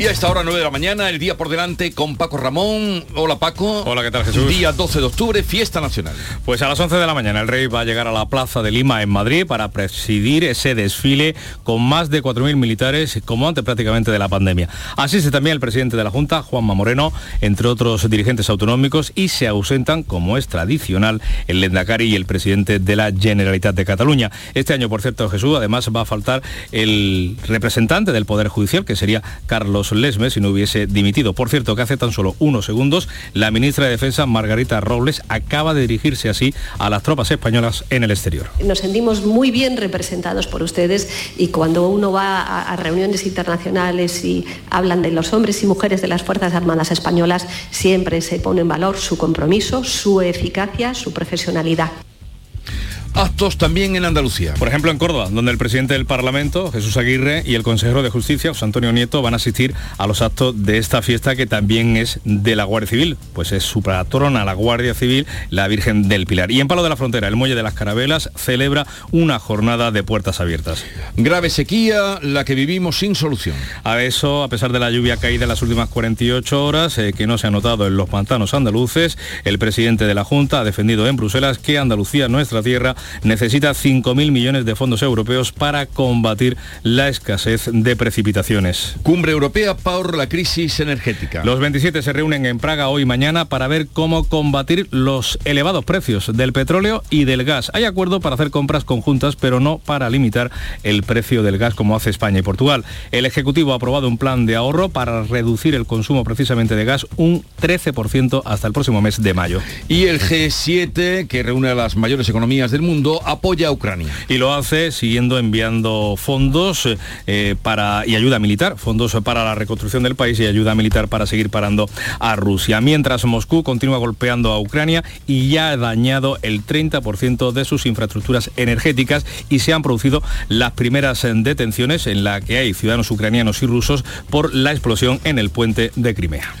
Y a esta hora 9 de la mañana, el día por delante con Paco Ramón. Hola Paco. Hola, ¿qué tal Jesús? Día 12 de octubre, fiesta nacional. Pues a las 11 de la mañana el rey va a llegar a la Plaza de Lima en Madrid para presidir ese desfile con más de 4.000 militares como antes prácticamente de la pandemia. Asiste también el presidente de la Junta, Juanma Moreno, entre otros dirigentes autonómicos y se ausentan, como es tradicional, el Lendakari y el presidente de la Generalitat de Cataluña. Este año, por cierto, Jesús, además va a faltar el representante del Poder Judicial, que sería Carlos Lesmes si no hubiese dimitido. Por cierto, que hace tan solo unos segundos, la ministra de Defensa, Margarita Robles, acaba de dirigirse así a las tropas españolas en el exterior. Nos sentimos muy bien representados por ustedes y cuando uno va a, reuniones internacionales y hablan de los hombres y mujeres de las Fuerzas Armadas Españolas, siempre se pone en valor su compromiso, su eficacia, su profesionalidad actos también en Andalucía. Por ejemplo, en Córdoba, donde el presidente del Parlamento, Jesús Aguirre, y el consejero de Justicia, José Antonio Nieto, van a asistir a los actos de esta fiesta que también es de la Guardia Civil, pues es su patrona, la Guardia Civil, la Virgen del Pilar. Y en Palo de la Frontera, el Muelle de las Carabelas celebra una jornada de puertas abiertas. Grave sequía, la que vivimos sin solución. A eso, a pesar de la lluvia caída en las últimas 48 horas, eh, que no se ha notado en los pantanos andaluces, el presidente de la Junta ha defendido en Bruselas que Andalucía, nuestra tierra, necesita 5.000 millones de fondos europeos para combatir la escasez de precipitaciones. Cumbre Europea por la crisis energética. Los 27 se reúnen en Praga hoy y mañana para ver cómo combatir los elevados precios del petróleo y del gas. Hay acuerdo para hacer compras conjuntas, pero no para limitar el precio del gas como hace España y Portugal. El Ejecutivo ha aprobado un plan de ahorro para reducir el consumo precisamente de gas un 13% hasta el próximo mes de mayo. Y el G7, que reúne a las mayores economías del mundo, apoya a Ucrania. Y lo hace siguiendo enviando fondos eh, para, y ayuda militar, fondos para la reconstrucción del país y ayuda militar para seguir parando a Rusia. Mientras Moscú continúa golpeando a Ucrania y ya ha dañado el 30% de sus infraestructuras energéticas y se han producido las primeras detenciones en la que hay ciudadanos ucranianos y rusos por la explosión en el puente de Crimea.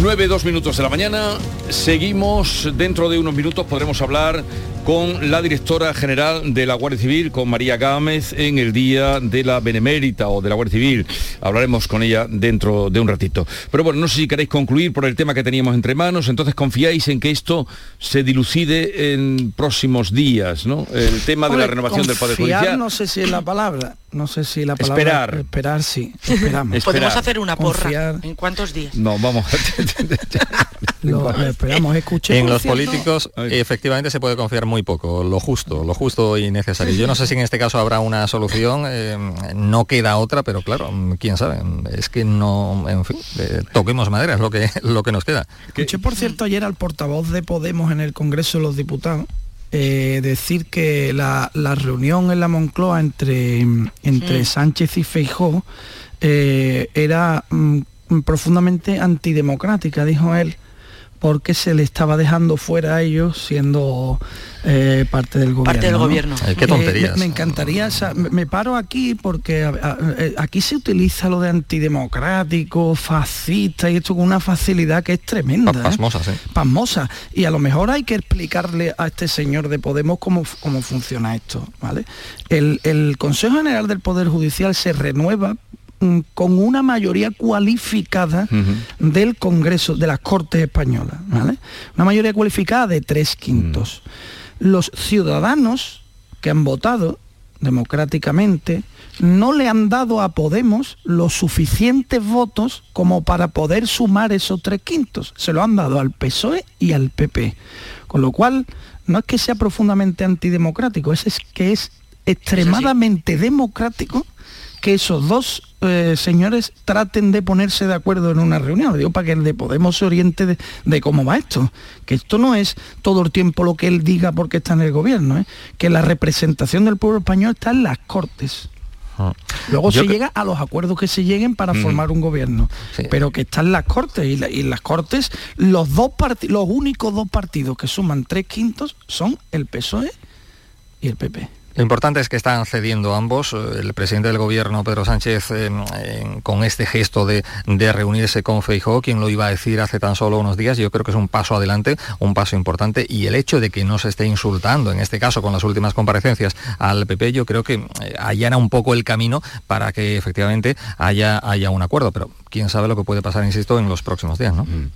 9, 2 minutos de la mañana. Seguimos. Dentro de unos minutos podremos hablar con la directora general de la Guardia Civil, con María Gámez, en el día de la Benemérita o de la Guardia Civil. Hablaremos con ella dentro de un ratito. Pero bueno, no sé si queréis concluir por el tema que teníamos entre manos, entonces confiáis en que esto se dilucide en próximos días, ¿no? El tema de la renovación del Poder Judicial. No sé si es la palabra, no sé si la palabra... Esperar. Esperar, sí, esperamos. Podemos hacer una porra. Confiar. ¿En cuántos días? No, vamos. Lo, lo esperamos, escuché. En los políticos efectivamente se puede confiar muy poco, lo justo, lo justo y necesario. Yo no sé si en este caso habrá una solución, eh, no queda otra, pero claro, quién sabe, es que no, en fin, eh, toquemos madera, es lo que, lo que nos queda. Escuché, por cierto, ayer al portavoz de Podemos en el Congreso de los Diputados eh, decir que la, la reunión en la Moncloa entre, entre Mm. Sánchez y Feijó eh, era mm, profundamente antidemocrática, dijo él, porque se le estaba dejando fuera a ellos siendo eh, parte del gobierno. Parte del ¿no? gobierno. Ay, qué Eh, tonterías. me, me encantaría, o sea, me, me paro aquí porque a- a- eh, aquí se utiliza lo de antidemocrático, fascista y esto con una facilidad que es tremenda. Pa- ¿eh? pasmosa, sí. pasmosa. Y a lo mejor hay que explicarle a este señor de Podemos cómo, cómo funciona esto. ¿vale? El, el Consejo General del Poder Judicial se renueva con una mayoría cualificada del Congreso, de las Cortes Españolas. ¿vale? Una mayoría cualificada de tres quintos. Los ciudadanos que han votado democráticamente no le han dado a Podemos los suficientes votos como para poder sumar esos tres quintos. Se lo han dado al PSOE y al PP. Con lo cual, no es que sea profundamente antidemocrático, es, es que es extremadamente democrático que esos dos eh, señores traten de ponerse de acuerdo en una reunión. Lo digo para que el de Podemos se oriente de, de cómo va esto. Que esto no es todo el tiempo lo que él diga porque está en el gobierno, ¿eh? que la representación del pueblo español está en las cortes. Luego Yo se llega a los acuerdos que se lleguen para formar un gobierno, Sí. pero que están las cortes y, la- y en las cortes los dos parti- los únicos dos partidos que suman tres quintos son el PSOE y el PP. Lo importante es que están cediendo ambos. El presidente del gobierno, Pedro Sánchez, con este gesto de, reunirse con Feijóo, quien lo iba a decir hace tan solo unos días, yo creo que es un paso adelante, un paso importante. Y el hecho de que no se esté insultando, en este caso con las últimas comparecencias al PP, yo creo que eh, allana un poco el camino para que efectivamente haya, haya un acuerdo. Pero quién sabe lo que puede pasar, insisto, en los próximos días, ¿no? Mm.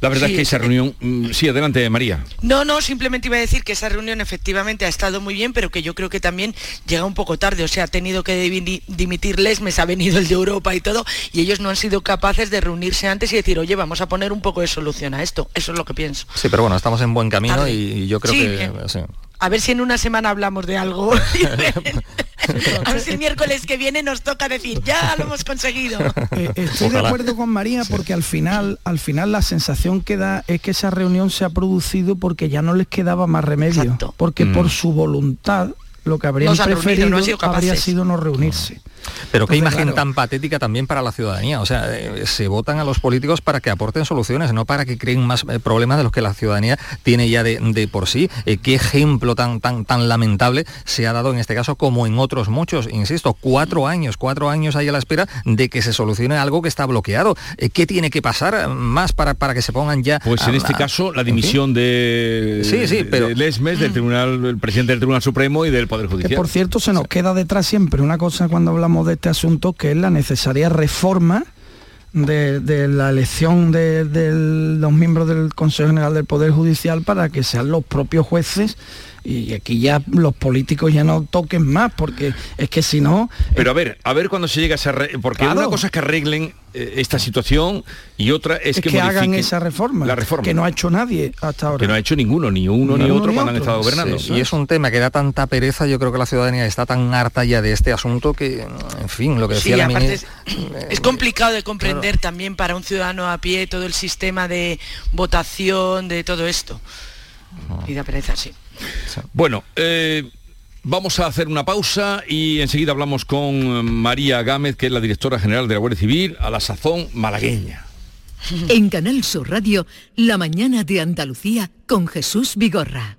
La verdad es que esa reunión... Mm, sí, adelante, María. No, no, simplemente iba a decir que esa reunión efectivamente ha estado muy bien, pero que yo creo que también llega un poco tarde. O sea, ha tenido que dimitir Lesmes, ha venido el de Europa y todo, y ellos no han sido capaces de reunirse antes y decir, oye, vamos a poner un poco de solución a esto. Eso es lo que pienso. Sí, pero bueno, estamos en buen camino y, yo creo que... A ver si en una semana hablamos de algo. A ver si el miércoles que viene nos toca decir, ya lo hemos conseguido. Eh, estoy de acuerdo con María porque al final, al final la sensación que da es que esa reunión se ha producido porque ya no les quedaba más remedio. Porque por mm. su voluntad lo que habrían preferido habría sido no reunirse. Pero qué imagen tan patética también para la ciudadanía. O sea, eh, se votan a los políticos para que aporten soluciones, no para que creen más eh, problemas de los que la ciudadanía tiene ya de, por sí. Eh, qué ejemplo tan, tan, tan lamentable se ha dado en este caso como en otros muchos. Insisto, cuatro años, cuatro años ahí a la espera de que se solucione algo que está bloqueado. ¿Qué tiene que pasar más para, para que se pongan ya? Pues en este caso la dimisión de, sí, sí, pero... Lesmes, del Tribunal, el presidente del Tribunal Supremo y del Poder Judicial. Que por cierto se nos queda detrás siempre una cosa cuando hablamos de este asunto, que es la necesaria reforma de, la elección de, los miembros del Consejo General del Poder Judicial para que sean los propios jueces y aquí ya los políticos ya no toquen más porque es que si no pero a ver a ver cuando se llega a esa porque una cosa es que arreglen eh, esta situación y otra es, que, hagan esa reforma, la reforma. que no ha hecho nadie hasta ahora. Que no ha hecho ninguno ni uno ni, otro cuando han estado gobernando. y es. un tema que da tanta pereza yo creo que la ciudadanía está tan harta ya de este asunto que en fin lo que decía la es, es, complicado de comprender también para un ciudadano a pie todo el sistema de votación de todo esto. Y da pereza sí bueno, eh, vamos a hacer una pausa y enseguida hablamos con María Gámez, que es la directora general de la Guardia Civil, a la sazón malagueña. En Canal Sur Radio, La mañana de Andalucía con Jesús Vigorra.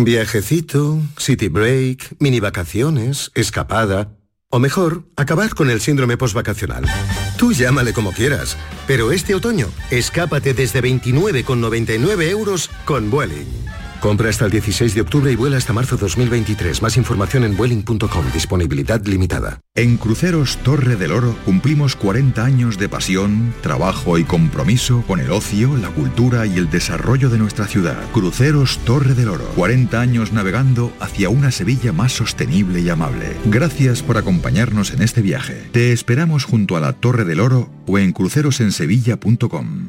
Viajecito, city break, mini vacaciones, escapada. O mejor, acabar con el síndrome postvacacional. Tú llámale como quieras, pero este otoño, escápate desde 29,99 euros con Vueling. Compra hasta el 16 de octubre y vuela hasta marzo 2023. Más información en Vueling.com. Disponibilidad limitada. En Cruceros Torre del Oro cumplimos 40 años de pasión, trabajo y compromiso con el ocio, la cultura y el desarrollo de nuestra ciudad. Cruceros Torre del Oro. 40 años navegando hacia una Sevilla más sostenible y amable. Gracias por acompañarnos en este viaje. Te esperamos junto a la Torre del Oro o en crucerosensevilla.com.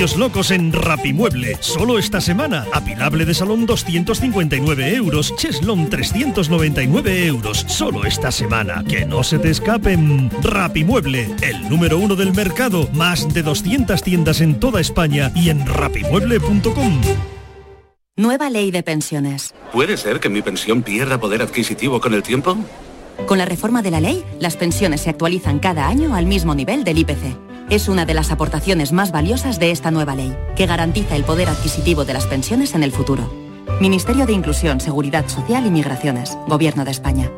Locos en Rapimueble. Solo esta semana. Apilable de salón 259 euros. Cheslon 399 euros. Solo esta semana. Que no se te escapen. Rapimueble, el número uno del mercado. Más de 200 tiendas en toda España y en rapimueble.com. Nueva ley de pensiones. ¿Puede ser que mi pensión pierda poder adquisitivo con el tiempo? Con la reforma de la ley, las pensiones se actualizan cada año al mismo nivel del IPC. Es una de las aportaciones más valiosas de esta nueva ley, que garantiza el poder adquisitivo de las pensiones en el futuro. Ministerio de Inclusión, Seguridad Social y Migraciones, Gobierno de España.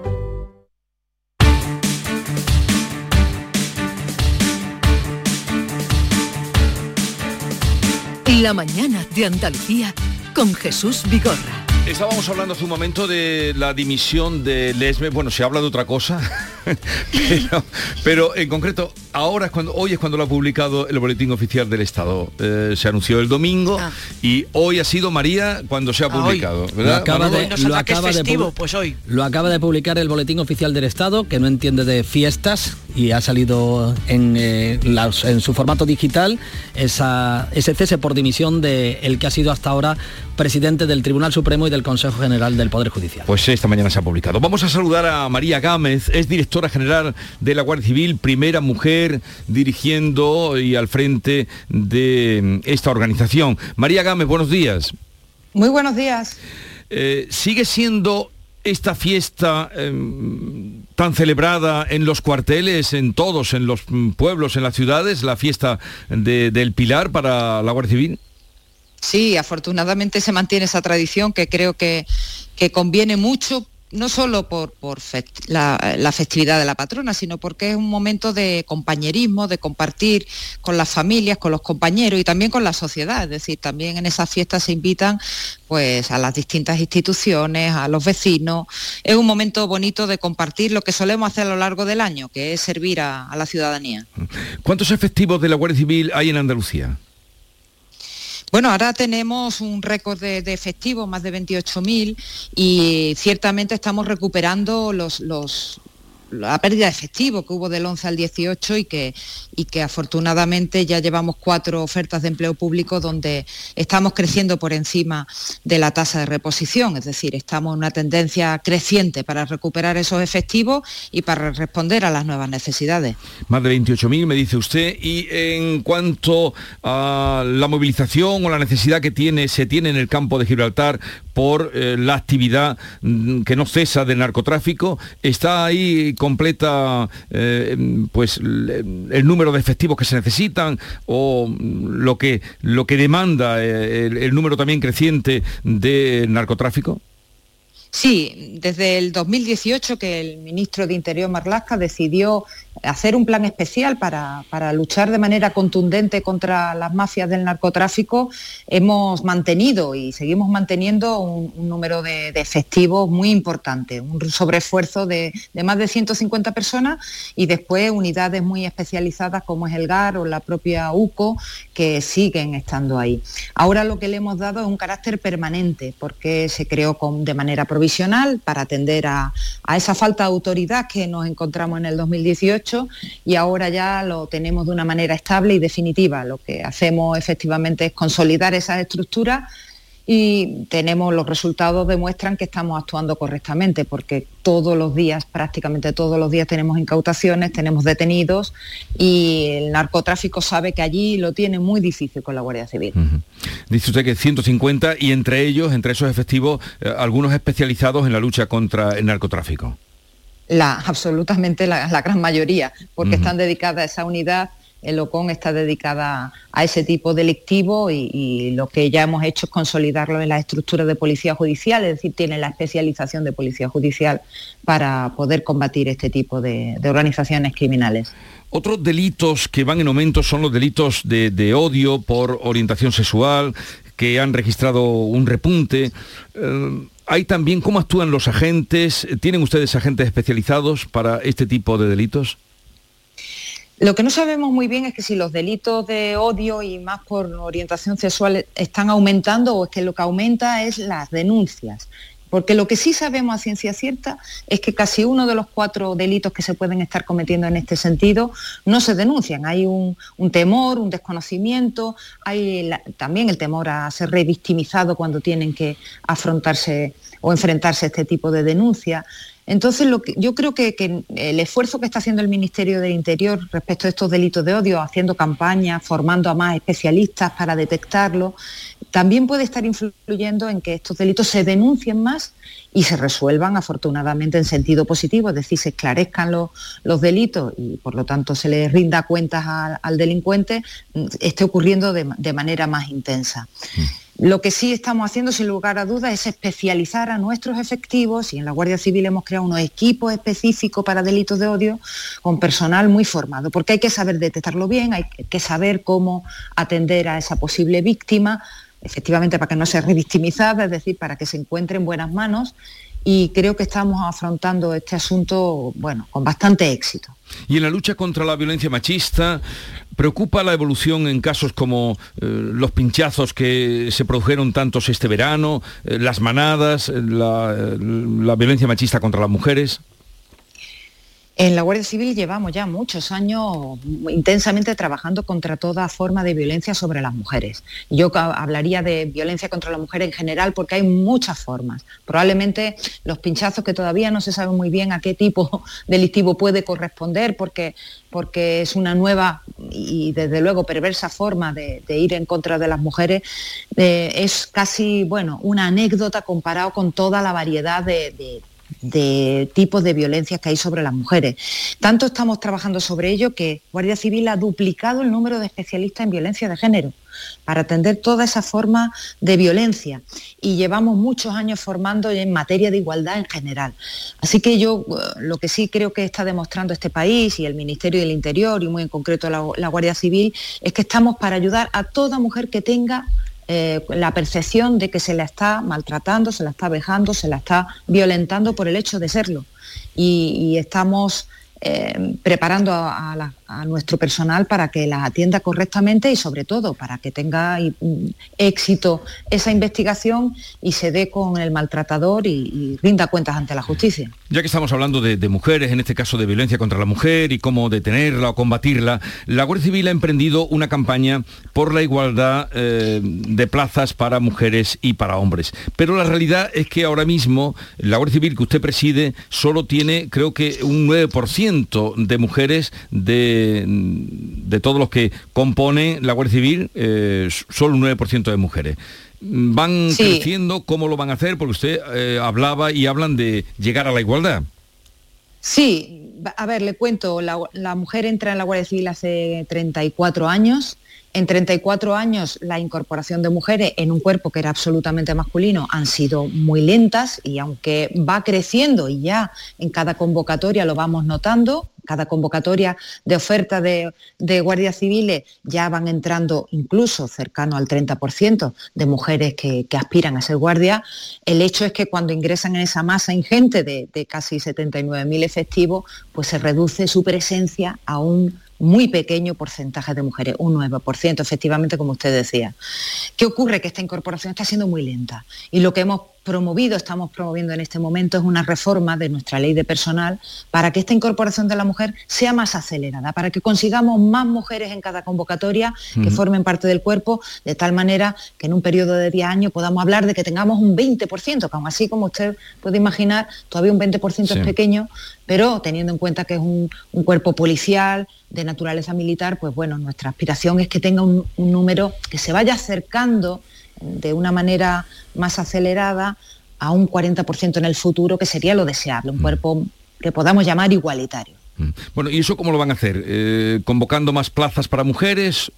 La mañana de Andalucía con Jesús Vigorra. Estábamos hablando hace un momento de la dimisión de Lesme. Bueno, se habla de otra cosa, pero, pero, en concreto, ahora es cuando, hoy es cuando lo ha publicado el boletín oficial del Estado. Eh, se anunció el domingo Ah. y hoy ha sido María cuando se ha Ah, publicado. Lo ¿verdad, acaba, Manolo? de, Nos lo, acaba de festivo, pu- pues hoy. lo acaba de publicar el Boletín Oficial del Estado, que no entiende de fiestas y ha salido en, eh, las- en su formato digital esa, ese cese por dimisión de el que ha sido hasta ahora presidente del Tribunal Supremo y del Consejo General del Poder Judicial. Pues esta mañana se ha publicado. Vamos a saludar a María Gámez, es directora general de la Guardia Civil, primera mujer dirigiendo y al frente de mm, esta organización. María Gámez, buenos días. Muy buenos días. Eh, ¿Sigue siendo esta fiesta em, tan celebrada en los cuarteles, en todos, en los mm, pueblos, en las ciudades, la fiesta de- del Pilar para la Guardia Civil? Sí, afortunadamente se mantiene esa tradición que creo que, que conviene mucho, no solo por, la festividad de la patrona, sino porque es un momento de compañerismo, de compartir con las familias, con los compañeros y también con la sociedad. Es decir, también en esas fiestas se invitan pues, a las distintas instituciones, a los vecinos. Es un momento bonito de compartir lo que solemos hacer a lo largo del año, que es servir a- a la ciudadanía. ¿Cuántos efectivos de la Guardia Civil hay en Andalucía? Bueno, ahora tenemos un récord de, efectivos, más de 28.000, y ciertamente estamos recuperando los, los- la pérdida de efectivo que hubo del 11 al 18 y que, y que afortunadamente ya llevamos cuatro ofertas de empleo público donde estamos creciendo por encima de la tasa de reposición, es decir, estamos en una tendencia creciente para recuperar esos efectivos y para responder a las nuevas necesidades. Más de 28.000, me dice usted. Y en cuanto a la movilización o la necesidad que tiene, se tiene en el campo de Gibraltar por eh, la actividad mm, que no cesa del narcotráfico, está ahí completa eh, pues el número de efectivos que se necesitan o lo que lo que demanda eh, el número también creciente de narcotráfico. Sí, desde el 2018 que el ministro de Interior Marlasca decidió hacer un plan especial para, para luchar de manera contundente contra las mafias del narcotráfico, hemos mantenido y seguimos manteniendo un, número de, de efectivos muy importante, un sobreesfuerzo de, de más de 150 personas y después unidades muy especializadas como es el GAR o la propia UCO que siguen estando ahí. Ahora lo que le hemos dado es un carácter permanente porque se creó con, de manera provisional para atender a, a esa falta de autoridad que nos encontramos en el 2018 y ahora ya lo tenemos de una manera estable y definitiva. Lo que hacemos efectivamente es consolidar esas estructuras y tenemos los resultados demuestran que estamos actuando correctamente porque todos los días, prácticamente todos los días tenemos incautaciones, tenemos detenidos y el narcotráfico sabe que allí lo tiene muy difícil con la Guardia Civil. Dice usted que 150 y entre ellos, entre esos efectivos, eh, algunos especializados en la lucha contra el narcotráfico. La, absolutamente la, la gran mayoría, porque están dedicadas a esa unidad, el OCON está dedicada a ese tipo delictivo y, y lo que ya hemos hecho es consolidarlo en las estructuras de policía judicial, es decir, tiene la especialización de policía judicial para poder combatir este tipo de, organizaciones criminales. Otros delitos que van en aumento son los delitos de, de odio por orientación sexual, que han registrado un repunte. Eh, hay también cómo actúan los agentes. ¿Tienen ustedes agentes especializados para este tipo de delitos? Lo que no sabemos muy bien es que si los delitos de odio y más por orientación sexual están aumentando o es que lo que aumenta es las denuncias. Porque lo que sí sabemos a ciencia cierta es que casi uno de los cuatro delitos que se pueden estar cometiendo en este sentido no se denuncian. Hay un, temor, un desconocimiento, hay también el temor a ser revictimizado cuando tienen que afrontarse o enfrentarse a este tipo de denuncia. Entonces, lo que, yo creo que, el esfuerzo que está haciendo el Ministerio del Interior respecto a estos delitos de odio, haciendo campañas, formando a más especialistas para detectarlo, también puede estar influyendo en que estos delitos se denuncien más y se resuelvan afortunadamente en sentido positivo, es decir, se esclarezcan los, delitos y por lo tanto se le rinda cuentas al, delincuente, mm, esté ocurriendo de, manera más intensa. Mm. Lo que sí estamos haciendo, sin lugar a dudas, es especializar a nuestros efectivos y en la Guardia Civil hemos creado unos equipos específicos para delitos de odio con personal muy formado, porque hay que saber detectarlo bien, hay que saber cómo atender a esa posible víctima, efectivamente para que no sea revictimizada, es decir, para que se encuentre en buenas manos y creo que estamos afrontando este asunto, bueno, con bastante éxito. Y en la lucha contra la violencia machista, ¿preocupa la evolución en casos como eh, los pinchazos que se produjeron tantos este verano, eh, las manadas, eh, la violencia machista contra las mujeres? En la Guardia Civil llevamos ya muchos años intensamente trabajando contra toda forma de violencia sobre las mujeres. Yo hablaría de violencia contra la mujer en general porque hay muchas formas. Probablemente los pinchazos que todavía no se sabe muy bien a qué tipo delictivo puede corresponder porque, porque es una nueva y desde luego perversa forma de, ir en contra de las mujeres, eh, es casi bueno, una anécdota comparado con toda la variedad de de tipos de violencias que hay sobre las mujeres. Tanto estamos trabajando sobre ello que Guardia Civil ha duplicado el número de especialistas en violencia de género para atender toda esa forma de violencia y llevamos muchos años formando en materia de igualdad en general. Así que yo eh, lo que sí creo que está demostrando este país y el Ministerio del Interior y muy en concreto la, la Guardia Civil es que estamos para ayudar a toda mujer que tenga eh, la percepción de que se la está maltratando, se la está vejando, se la está violentando por el hecho de serlo. y estamos eh, preparando a, nuestro personal para que las atienda correctamente y sobre todo para que tenga mm, éxito esa investigación y se dé con el maltratador y, rinda cuentas ante la justicia. Ya que estamos hablando de, mujeres, en este caso de violencia contra la mujer y cómo detenerla o combatirla, la Guardia Civil ha emprendido una campaña por la igualdad eh, de plazas para mujeres y para hombres. Pero la realidad es que ahora mismo la Guardia Civil que usted preside solo tiene creo que un 9% de mujeres de, de todos los que componen la Guardia Civil, eh, solo un 9% de mujeres. ¿Van creciendo? ¿Cómo lo van a hacer? Porque usted eh, hablaba y hablan de llegar a la igualdad. Sí, a ver, le cuento, la, la, mujer entra en la Guardia Civil hace 34 años. En 34 años la incorporación de mujeres en un cuerpo que era absolutamente masculino han sido muy lentas y aunque va creciendo y ya en cada convocatoria lo vamos notando, cada convocatoria de oferta de, guardias civiles ya van entrando incluso cercano al 30% de mujeres que, aspiran a ser guardia, el hecho es que cuando ingresan en esa masa ingente de, de casi 79.000 efectivos, pues se reduce su presencia a un muy pequeño porcentaje de mujeres, un 9%, efectivamente, como usted decía. ¿Qué ocurre? Que esta incorporación está siendo muy lenta y lo que hemos promovido, estamos promoviendo en este momento, es una reforma de nuestra ley de personal para que esta incorporación de la mujer sea más acelerada, para que consigamos más mujeres en cada convocatoria que formen parte del cuerpo, de tal manera que en un periodo de 10 años podamos hablar de que tengamos un 20%, que aún así, como usted puede imaginar, todavía un 20% es pequeño, pero teniendo en cuenta que es un, cuerpo policial de naturaleza militar, pues bueno, nuestra aspiración es que tenga un número que se vaya acercando de una manera más acelerada a un 40% en el futuro, que sería lo deseable, un mm. cuerpo que podamos llamar igualitario. Mm. Bueno, ¿y eso cómo lo van a hacer? Eh, ¿Convocando más plazas para mujeres?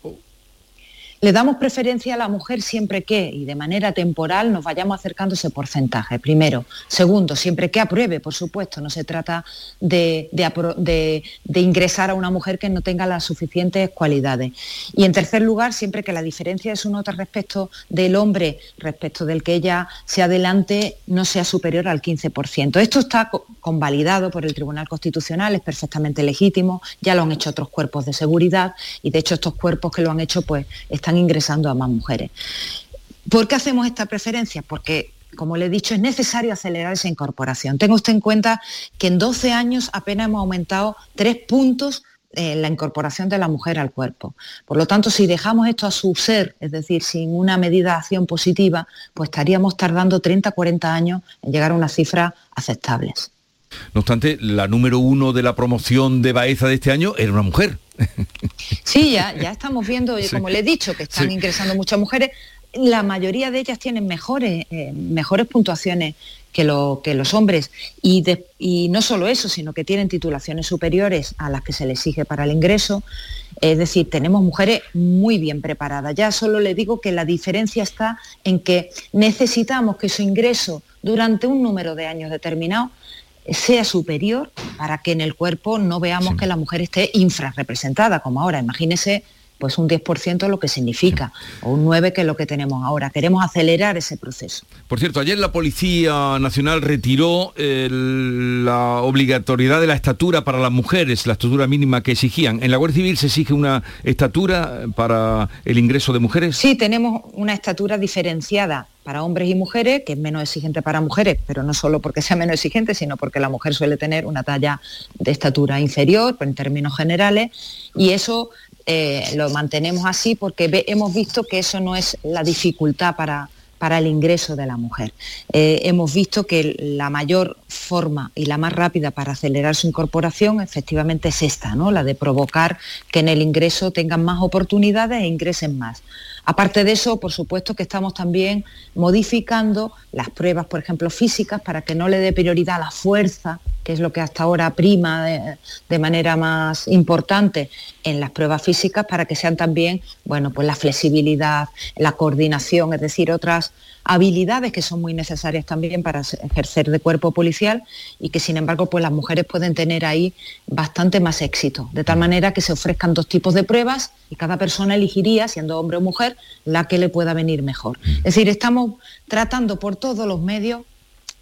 Le damos preferencia a la mujer siempre que, y de manera temporal, nos vayamos acercando ese porcentaje, primero. Segundo, siempre que apruebe, por supuesto, no se trata de, ingresar a una mujer que no tenga las suficientes cualidades. Y en tercer lugar, siempre que la diferencia de su nota respecto del hombre, respecto del que ella se adelante, no sea superior al 15%. Esto está convalidado por el Tribunal Constitucional, es perfectamente legítimo, ya lo han hecho otros cuerpos de seguridad y de hecho estos cuerpos que lo han hecho pues están ingresando a más mujeres. ¿Por qué hacemos esta preferencia? Porque como le he dicho, es necesario acelerar esa incorporación. Tenga usted en cuenta que en 12 años apenas hemos aumentado tres puntos en la incorporación de la mujer al cuerpo. Por lo tanto, si dejamos esto a su ser, es decir, sin una medida de acción positiva, pues estaríamos tardando 30, 40 años en llegar a unas cifras aceptables. No obstante, la número uno de la promoción de Baeza de este año era una mujer. Sí, ya, ya estamos viendo, como le he dicho, que están ingresando muchas mujeres. la mayoría de ellas tienen mejores, eh, mejores puntuaciones que, lo, que los hombres. Y, y, no solo eso, sino que tienen titulaciones superiores a las que se les exige para el ingreso. Es decir, tenemos mujeres muy bien preparadas. Ya solo le digo que la diferencia está en que necesitamos que su ingreso durante un número de años determinado sea superior para que en el cuerpo no veamos que la mujer esté infrarrepresentada, como ahora. Imagínese pues un 10% lo que significa, o un 9% que es lo que tenemos ahora. Queremos acelerar ese proceso. Por cierto, ayer la Policía Nacional retiró la obligatoriedad de la estatura para las mujeres, la estatura mínima que exigían. ¿En la Guardia Civil se exige una estatura para el ingreso de mujeres? Sí, tenemos una estatura diferenciada para hombres y mujeres, que es menos exigente para mujeres, pero no solo porque sea menos exigente, sino porque la mujer suele tener una talla de estatura inferior, en términos generales, y eso eh, lo mantenemos así porque hemos visto que eso no es la dificultad para, para el ingreso de la mujer. Eh, hemos visto que la mayor forma y la más rápida para acelerar su incorporación efectivamente es esta, ¿no? la de provocar que en el ingreso tengan más oportunidades e ingresen más. Aparte de eso, por supuesto que estamos también modificando las pruebas, por ejemplo, físicas, para que no le dé prioridad a la fuerza, que es lo que hasta ahora prima de, manera más importante en las pruebas físicas, para que sean también, bueno, pues la flexibilidad, la coordinación, es decir, otras habilidades que son muy necesarias también para ejercer de cuerpo policial y que sin embargo pues las mujeres pueden tener ahí bastante más éxito, de tal manera que se ofrezcan dos tipos de pruebas y cada persona elegiría, siendo hombre o mujer, la que le pueda venir mejor. Es decir, estamos tratando por todos los medios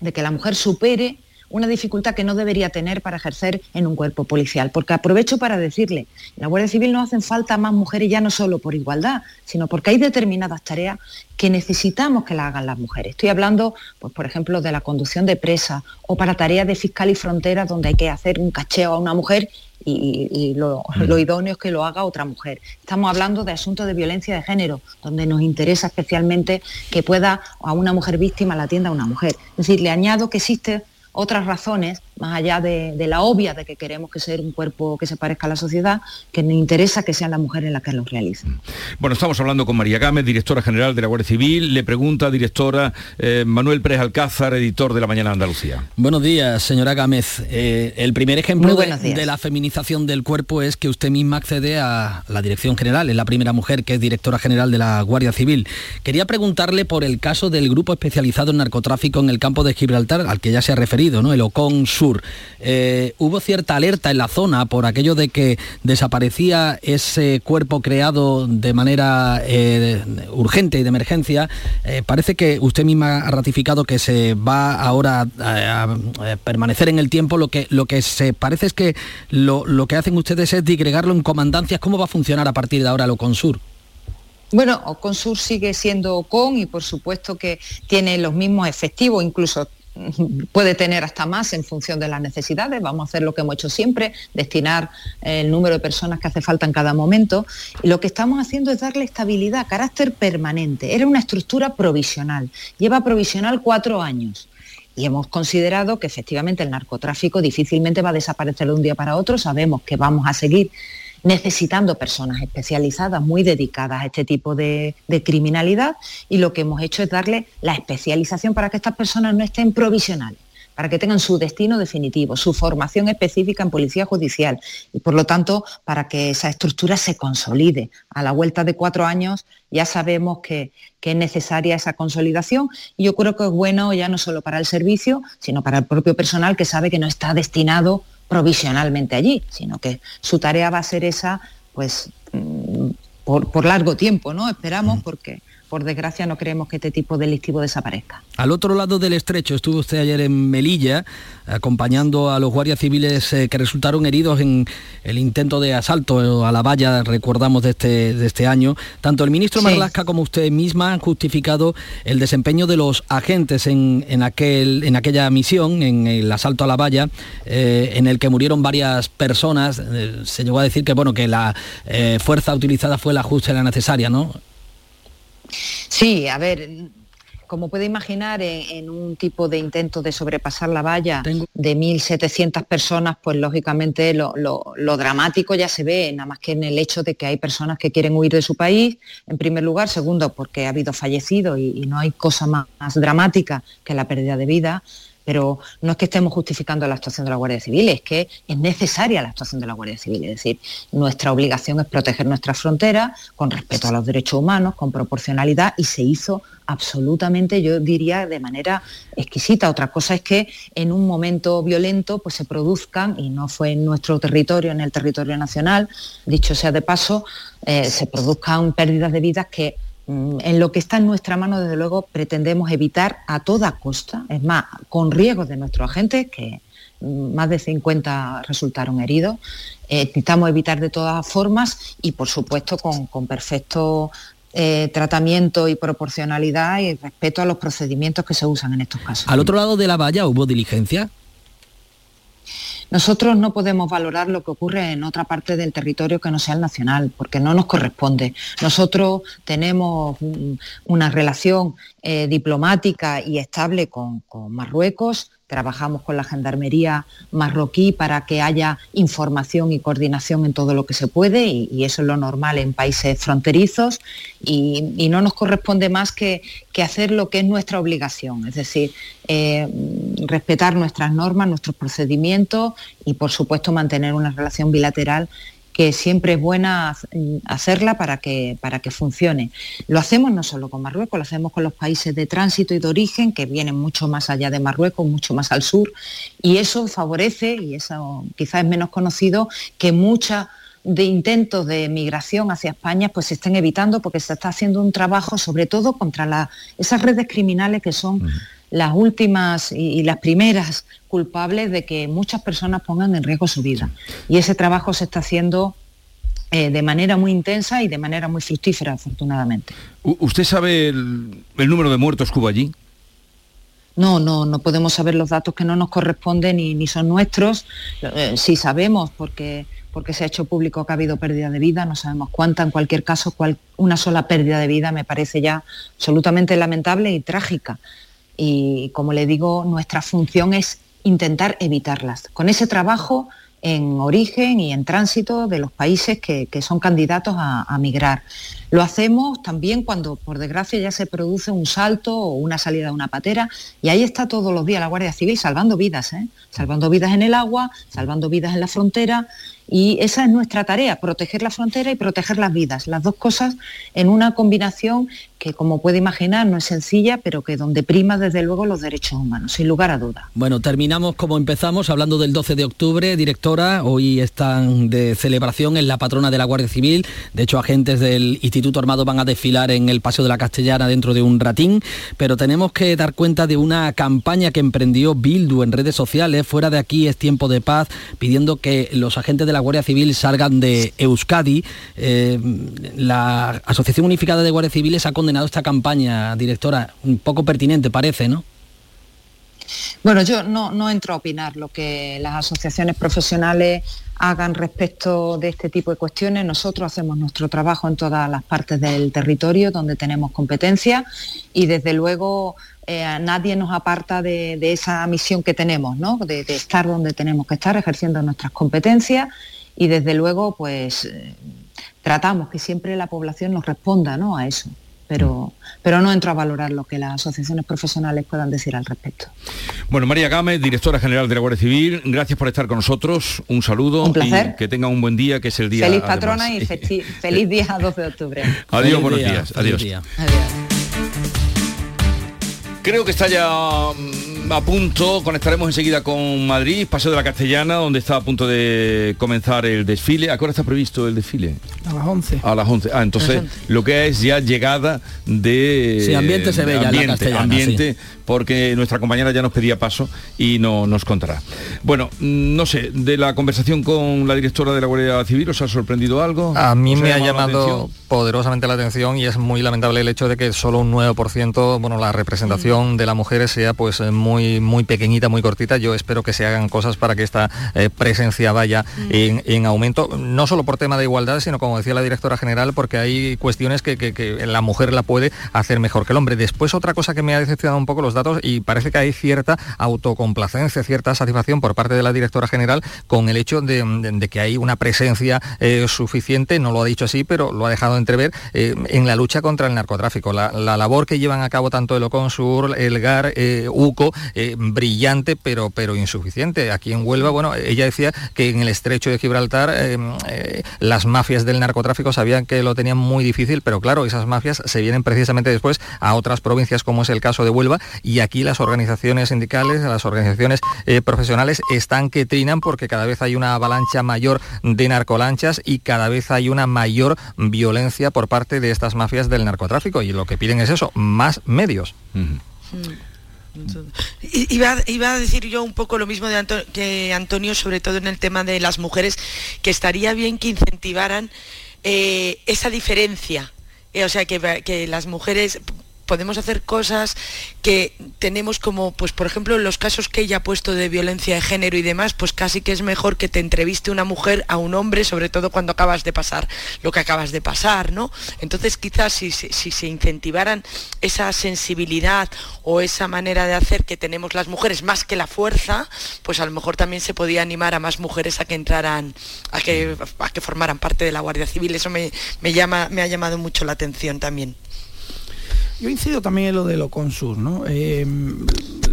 de que la mujer supere una dificultad que no debería tener para ejercer en un cuerpo policial. Porque aprovecho para decirle, en la Guardia Civil no hacen falta más mujeres ya no solo por igualdad, sino porque hay determinadas tareas que necesitamos que las hagan las mujeres. Estoy hablando, pues, por ejemplo, de la conducción de presa o para tareas de fiscal y frontera donde hay que hacer un cacheo a una mujer y, lo, lo, idóneo es que lo haga otra mujer. Estamos hablando de asuntos de violencia de género, donde nos interesa especialmente que pueda a una mujer víctima la atienda a una mujer. Es decir, le añado que existe otras razones, más allá de, la obvia de que queremos que sea un cuerpo que se parezca a la sociedad, que nos interesa que sean las mujeres las que lo realicen. Bueno, estamos hablando con María Gámez, directora general de la Guardia Civil. Le pregunta, directora, eh, Manuel Pérez Alcázar, editor de La Mañana Andalucía. Buenos días, señora Gámez. Eh, el primer ejemplo de, la feminización del cuerpo es que usted misma accede a la dirección general, es la primera mujer que es directora general de la Guardia Civil. Quería preguntarle por el caso del grupo especializado en narcotráfico en el campo de Gibraltar, al que ya se ha referido el Ocon Sur. Eh, hubo cierta alerta en la zona por aquello de que desaparecía ese cuerpo creado de manera eh, urgente y de emergencia. Eh, parece que usted misma ha ratificado que se va ahora a, permanecer en el tiempo. Lo que, lo que se parece es que lo, lo que hacen ustedes es digregarlo en comandancias. ¿Cómo va a funcionar a partir de ahora el Ocon Sur? Bueno, Oconsur sigue siendo Ocon y por supuesto que tiene los mismos efectivos, incluso puede tener hasta más en función de las necesidades. Vamos a hacer lo que hemos hecho siempre, destinar el número de personas que hace falta en cada momento. Y lo que estamos haciendo es darle estabilidad, carácter permanente. Era una estructura provisional. Lleva provisional cuatro años. Y hemos considerado que efectivamente el narcotráfico difícilmente va a desaparecer de un día para otro. Sabemos que vamos a seguir necesitando personas especializadas, muy dedicadas a este tipo de, criminalidad y lo que hemos hecho es darle la especialización para que estas personas no estén provisionales para que tengan su destino definitivo, su formación específica en policía judicial y por lo tanto para que esa estructura se consolide. A la vuelta de cuatro años ya sabemos que, que, es necesaria esa consolidación y yo creo que es bueno ya no solo para el servicio, sino para el propio personal que sabe que no está destinado provisionalmente allí, sino que su tarea va a ser esa, pues, mm, por, por largo tiempo, ¿no? Esperamos, mm. porque por desgracia no creemos que este tipo delictivo desaparezca. Al otro lado del estrecho estuvo usted ayer en Melilla acompañando a los guardias civiles eh, que resultaron heridos en el intento de asalto a la valla, recordamos de este, de este año. Tanto el ministro Marlasca como usted misma han justificado el desempeño de los agentes en, aquel, en aquella misión, en el asalto a la valla, eh, en el que murieron varias personas. Eh, se llegó a decir que, bueno, que la fuerza utilizada fue la justa y la necesaria, ¿no? Sí, a ver, como puede imaginar, en, un tipo de intento de sobrepasar la valla de 1.700 personas, pues lógicamente lo, dramático ya se ve, nada más que en el hecho de que hay personas que quieren huir de su país, en primer lugar. Segundo, porque ha habido fallecidos y, no hay cosa más dramática que la pérdida de vida pero no es que estemos justificando la actuación de la Guardia Civil, es que es necesaria la actuación de la Guardia Civil. Es decir, nuestra obligación es proteger nuestras fronteras con respeto a los derechos humanos, con proporcionalidad, y se hizo absolutamente, yo diría, de manera exquisita. Otra cosa es que en un momento violento pues, se produzcan, y no fue en nuestro territorio, en el territorio nacional, dicho sea de paso, eh, se produzcan pérdidas de vidas que en lo que está en nuestra mano, desde luego, pretendemos evitar a toda costa, es más, con riesgo de nuestros agentes, que mm, más de 50 resultaron heridos, eh, intentamos evitar de todas formas y, por supuesto, con, perfecto eh, tratamiento y proporcionalidad y respeto a los procedimientos que se usan en estos casos. Al otro lado de la valla hubo diligencia. Nosotros no podemos valorar lo que ocurre en otra parte del territorio que no sea el nacional, porque no nos corresponde. Nosotros tenemos una relación eh, diplomática y estable con Marruecos, Trabajamos con la Gendarmería marroquí para que haya información y coordinación en todo lo que se puede y, eso es lo normal en países fronterizos y, no nos corresponde más que, hacer lo que es nuestra obligación, es decir, eh, respetar nuestras normas, nuestros procedimientos y por supuesto mantener una relación bilateral que siempre es buena hacerla para que, para que funcione. Lo hacemos no solo con Marruecos, lo hacemos con los países de tránsito y de origen, que vienen mucho más allá de Marruecos, mucho más al sur, y eso favorece, y eso quizás es menos conocido, que muchas de intentos de migración hacia España pues se estén evitando porque se está haciendo un trabajo sobre todo contra esas redes criminales que son las últimas y, las primeras culpables de que muchas personas pongan en riesgo su vida. Y ese trabajo se está haciendo eh, de manera muy intensa y de manera muy fructífera, afortunadamente. ¿Usted sabe el, número de muertos que hubo allí? No, no, no podemos saber los datos que no nos corresponden ni, son nuestros. Eh, sí sabemos porque, porque se ha hecho público que ha habido pérdida de vida, no sabemos cuánta, en cualquier caso, una sola pérdida de vida me parece ya absolutamente lamentable y trágica y como le digo, nuestra función es intentar evitarlas. Con ese trabajo en origen y en tránsito de los países que, son candidatos a, migrar. Lo hacemos también cuando, por desgracia, ya se produce un salto o una salida de una patera y ahí está todos los días la Guardia Civil salvando vidas, ¿eh? salvando vidas en el agua, salvando vidas en la frontera y esa es nuestra tarea, proteger la frontera y proteger las vidas, las dos cosas en una combinación que como puede imaginar no es sencilla, pero que donde prima desde luego los derechos humanos, sin lugar a duda. Bueno, terminamos como empezamos, hablando del 12 de octubre, directora, hoy están de celebración en la patrona de la Guardia Civil, de hecho agentes del Instituto Armado van a desfilar en el Paseo de la Castellana dentro de un ratín, pero tenemos que dar cuenta de una campaña que emprendió Bildu en redes sociales, fuera de aquí es tiempo de paz, pidiendo que los agentes de la Guardia Civil salgan de Euskadi. Eh, la Asociación Unificada de Guardias Civiles ha condenado esta campaña, directora? Un poco pertinente parece, ¿no? Bueno, yo no, entro a opinar lo que las asociaciones profesionales hagan respecto de este tipo de cuestiones. Nosotros hacemos nuestro trabajo en todas las partes del territorio donde tenemos competencia y desde luego eh, nadie nos aparta de, esa misión que tenemos, ¿no? de, estar donde tenemos que estar ejerciendo nuestras competencias y desde luego pues eh, tratamos que siempre la población nos responda ¿no? a eso pero, pero no entro a valorar lo que las asociaciones profesionales puedan decir al respecto. Bueno, María Gámez, directora general de la Guardia Civil, gracias por estar con nosotros, un saludo. Un placer. Y que tenga un buen día, que es el día... Feliz patrona y feliz día 12 de octubre. Adiós, buenos días. Adiós. Creo que está ya mm, a punto, conectaremos enseguida con Madrid, Paseo de la Castellana, donde está a punto de comenzar el desfile. ¿A qué hora está previsto el desfile? A las 11. A las 11. Ah, entonces lo que es ya llegada de... Sí, ambiente se ve ya en la ambiente porque nuestra compañera ya nos pedía paso y no nos contará. Bueno, mm, no sé, de la conversación con la directora de la Guardia Civil, ¿os ha sorprendido algo? A mí ¿Os me ha la llamado poderosamente la atención y es muy lamentable el hecho de que solo un 9%, bueno, la Mm. representación de las mujeres sea pues eh, muy muy pequeñita, muy cortita. Yo espero que se hagan cosas para que esta eh, presencia vaya Mm. en, en aumento, no solo por tema de igualdad, sino como decía la directora general, porque hay cuestiones que, que- que la mujer la puede hacer mejor que el hombre. Después otra cosa que me ha decepcionado un poco los datos y parece que hay cierta autocomplacencia, cierta satisfacción por parte de la directora general con el hecho de, que hay una presencia eh, suficiente, no lo ha dicho así, pero lo ha dejado entrever, eh, en la lucha contra el narcotráfico. La, la labor que llevan a cabo tanto el Oconsur, el GAR, eh, UCO, brillante pero, pero insuficiente. Aquí en Huelva, bueno, ella decía que en el estrecho de Gibraltar las mafias del narcotráfico sabían que lo tenían muy difícil, pero claro, esas mafias se vienen precisamente después a otras provincias como es el caso de Huelva y aquí las organizaciones sindicales, las organizaciones eh, profesionales están que trinan porque cada vez hay una avalancha mayor de narcolanchas y cada vez hay una mayor violencia por parte de estas mafias del narcotráfico y lo que piden es eso, más medios. I- Iba, iba a decir yo un poco lo mismo de Anto- que Antonio, sobre todo en el tema de las mujeres, que estaría bien que incentivaran eh, esa diferencia. Eh, o sea, que, que las mujeres podemos hacer cosas que tenemos como, pues por ejemplo, en los casos que ella ha puesto de violencia de género y demás, pues casi que es mejor que te entreviste una mujer a un hombre, sobre todo cuando acabas de pasar lo que acabas de pasar, ¿no? Entonces quizás si, si se incentivaran esa sensibilidad o esa manera de hacer que tenemos las mujeres más que la fuerza, pues a lo mejor también se podía animar a más mujeres a que entraran, a que, a que formaran parte de la Guardia Civil. Eso me, me llama, me ha llamado mucho la atención también. Yo incido también en lo de lo consur, ¿no? Eh,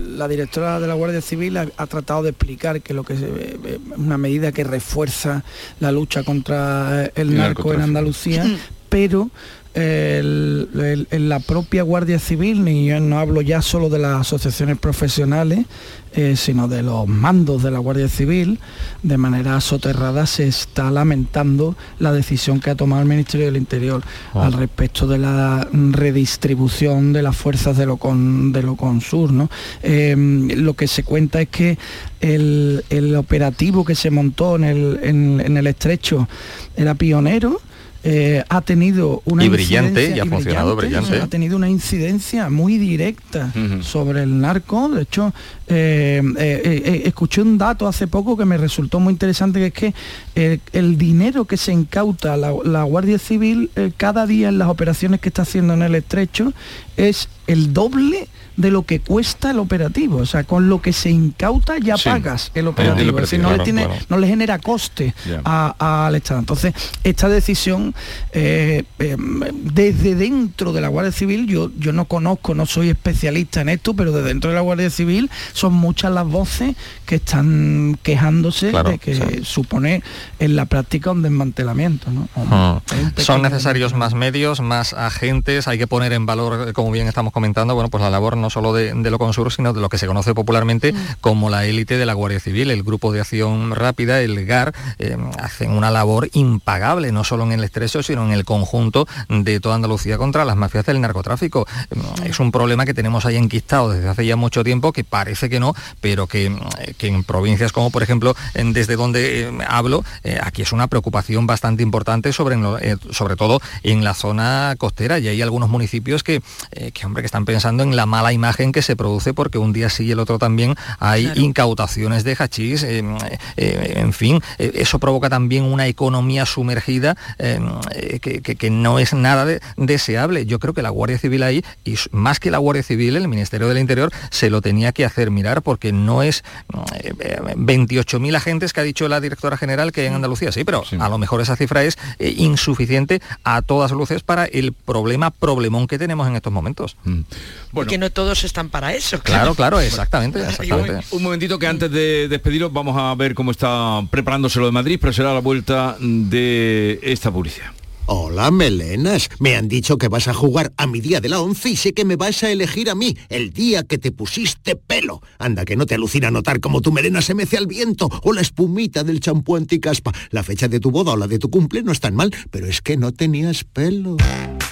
la directora de la Guardia Civil ha, ha tratado de explicar que lo que es eh, una medida que refuerza la lucha contra el El narco en. Andalucía, pero el- el- en la propia Guardia Civil, y yo no hablo ya solo de las asociaciones profesionales, eh, sino de los mandos de la Guardia Civil, de manera soterrada se está lamentando la decisión que ha tomado el Ministerio del Interior Oh. al respecto de la redistribución de las fuerzas de lo con de lo consur, ¿no? Eh, lo que se cuenta es que el, el operativo que se montó en el, en- en el estrecho era pionero. Eh, ha tenido una Y brillante, incidencia- y ha funcionado brillante. ha tenido una incidencia muy directa sobre el narco. De hecho, eh, eh, escuché un dato hace poco que me resultó muy interesante, que es que el dinero que se incauta la, la Guardia Civil cada día en las operaciones que está haciendo en el estrecho es el doble de lo que cuesta el operativo. O sea, con lo que se incauta ya Sí. pagas el El operativo. operativo, es decir, no, claro, le tiene, claro. no le genera coste al Estado. Entonces, esta decisión, eh, eh, desde dentro de la Guardia Civil, yo, yo no conozco, no soy especialista en esto, pero desde dentro de la Guardia Civil son muchas las voces que están quejándose Claro, de que sí. supone en la práctica un desmantelamiento. ¿no? Un Son necesarios más medios, más agentes, hay que poner en valor, eh, como bien estamos comentando, bueno, pues la labor no solo de, de lo consur, sino de lo que se conoce popularmente como la élite de la Guardia Civil, el Grupo de Acción Rápida, el GAR, eh, hacen una labor impagable, no solo en el estrecho, sino en el conjunto de toda Andalucía contra las mafias del narcotráfico. Mm, Es un problema que tenemos ahí enquistado desde hace ya mucho tiempo, que parece que no, pero que, mm, que en provincias como por ejemplo en- desde donde eh, hablo, eh, aquí es una preocupación bastante importante sobre, eh, sobre todo en la zona costera. Y hay algunos municipios que, eh, que, hombre, que están pensando en la mala imagen que se produce porque un día sí y el otro también hay incautaciones de hachís, eh, eh, en fin, eh, eso provoca también una economía sumergida eh, eh, que, que- que no es nada de- deseable. Yo creo que la Guardia Civil ahí, y más que la Guardia Civil, el Ministerio del Interior se lo tenía que hacer mirar porque no es eh, eh, 28.000 agentes que ha dicho la directora general que hay en Andalucía, sí, pero a lo mejor esa cifra es eh, insuficiente a todas luces para el problema, problemón que tenemos en estos momentos. Porque no todos están para eso. Claro, claro, exactamente, Y un, exactamente. un momentito que antes de despediros vamos a ver cómo está preparándose lo de Madrid, pero será la vuelta de esta publicidad. Hola, melenas. Me han dicho que vas a jugar a mi día de la once y sé que me vas a elegir a mí, el día que te pusiste pelo. Anda, que no te alucina notar cómo tu melena se mece al viento o la espumita del champú anticaspa. La fecha de tu boda o la de tu cumple no es tan mal, pero es que no tenías pelo.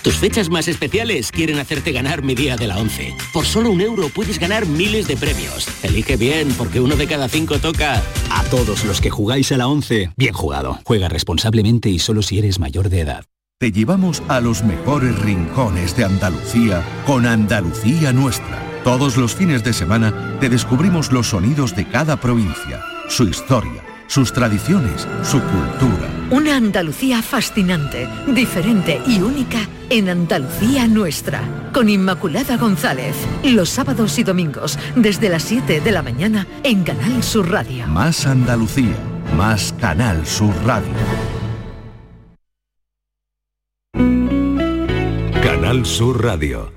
Tus fechas más especiales quieren hacerte ganar mi día de la 11. Por solo un euro puedes ganar miles de premios. Elige bien, porque uno de cada cinco toca. A todos los que jugáis a la 11, bien jugado. Juega responsablemente y solo si eres mayor de edad. Te llevamos a los mejores rincones de Andalucía con Andalucía Nuestra. Todos los fines de semana te descubrimos los sonidos de cada provincia, su historia, sus tradiciones, su cultura. Una Andalucía fascinante, diferente y única en Andalucía Nuestra. Con Inmaculada González. Los sábados y domingos desde las 7 de la mañana en Canal Sur Radio. Más Andalucía, más Canal Sur Radio. Canal Sur Radio.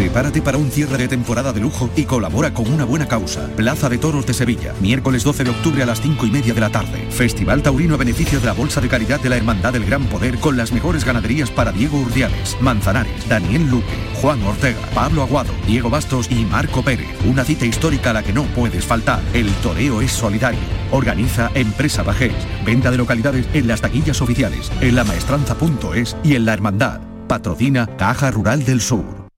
Prepárate para un cierre de temporada de lujo y colabora con una buena causa. Plaza de Toros de Sevilla, miércoles 12 de octubre a las 5 y media de la tarde. Festival Taurino a beneficio de la Bolsa de Caridad de la Hermandad del Gran Poder con las mejores ganaderías para Diego Urdiales, Manzanares, Daniel Luque, Juan Ortega, Pablo Aguado, Diego Bastos y Marco Pérez. Una cita histórica a la que no puedes faltar. El toreo es solidario. Organiza Empresa Bajés. Venta de localidades en las taquillas oficiales, en la maestranza.es y en la Hermandad. Patrocina Caja Rural del Sur.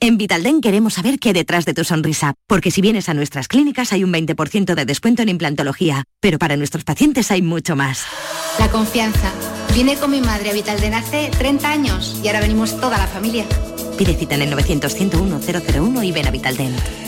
En Vitalden queremos saber qué hay detrás de tu sonrisa, porque si vienes a nuestras clínicas hay un 20% de descuento en implantología, pero para nuestros pacientes hay mucho más. La confianza. Vine con mi madre a Vitalden hace 30 años y ahora venimos toda la familia. Pide cita en el 900-101-001 y ven a Vitalden.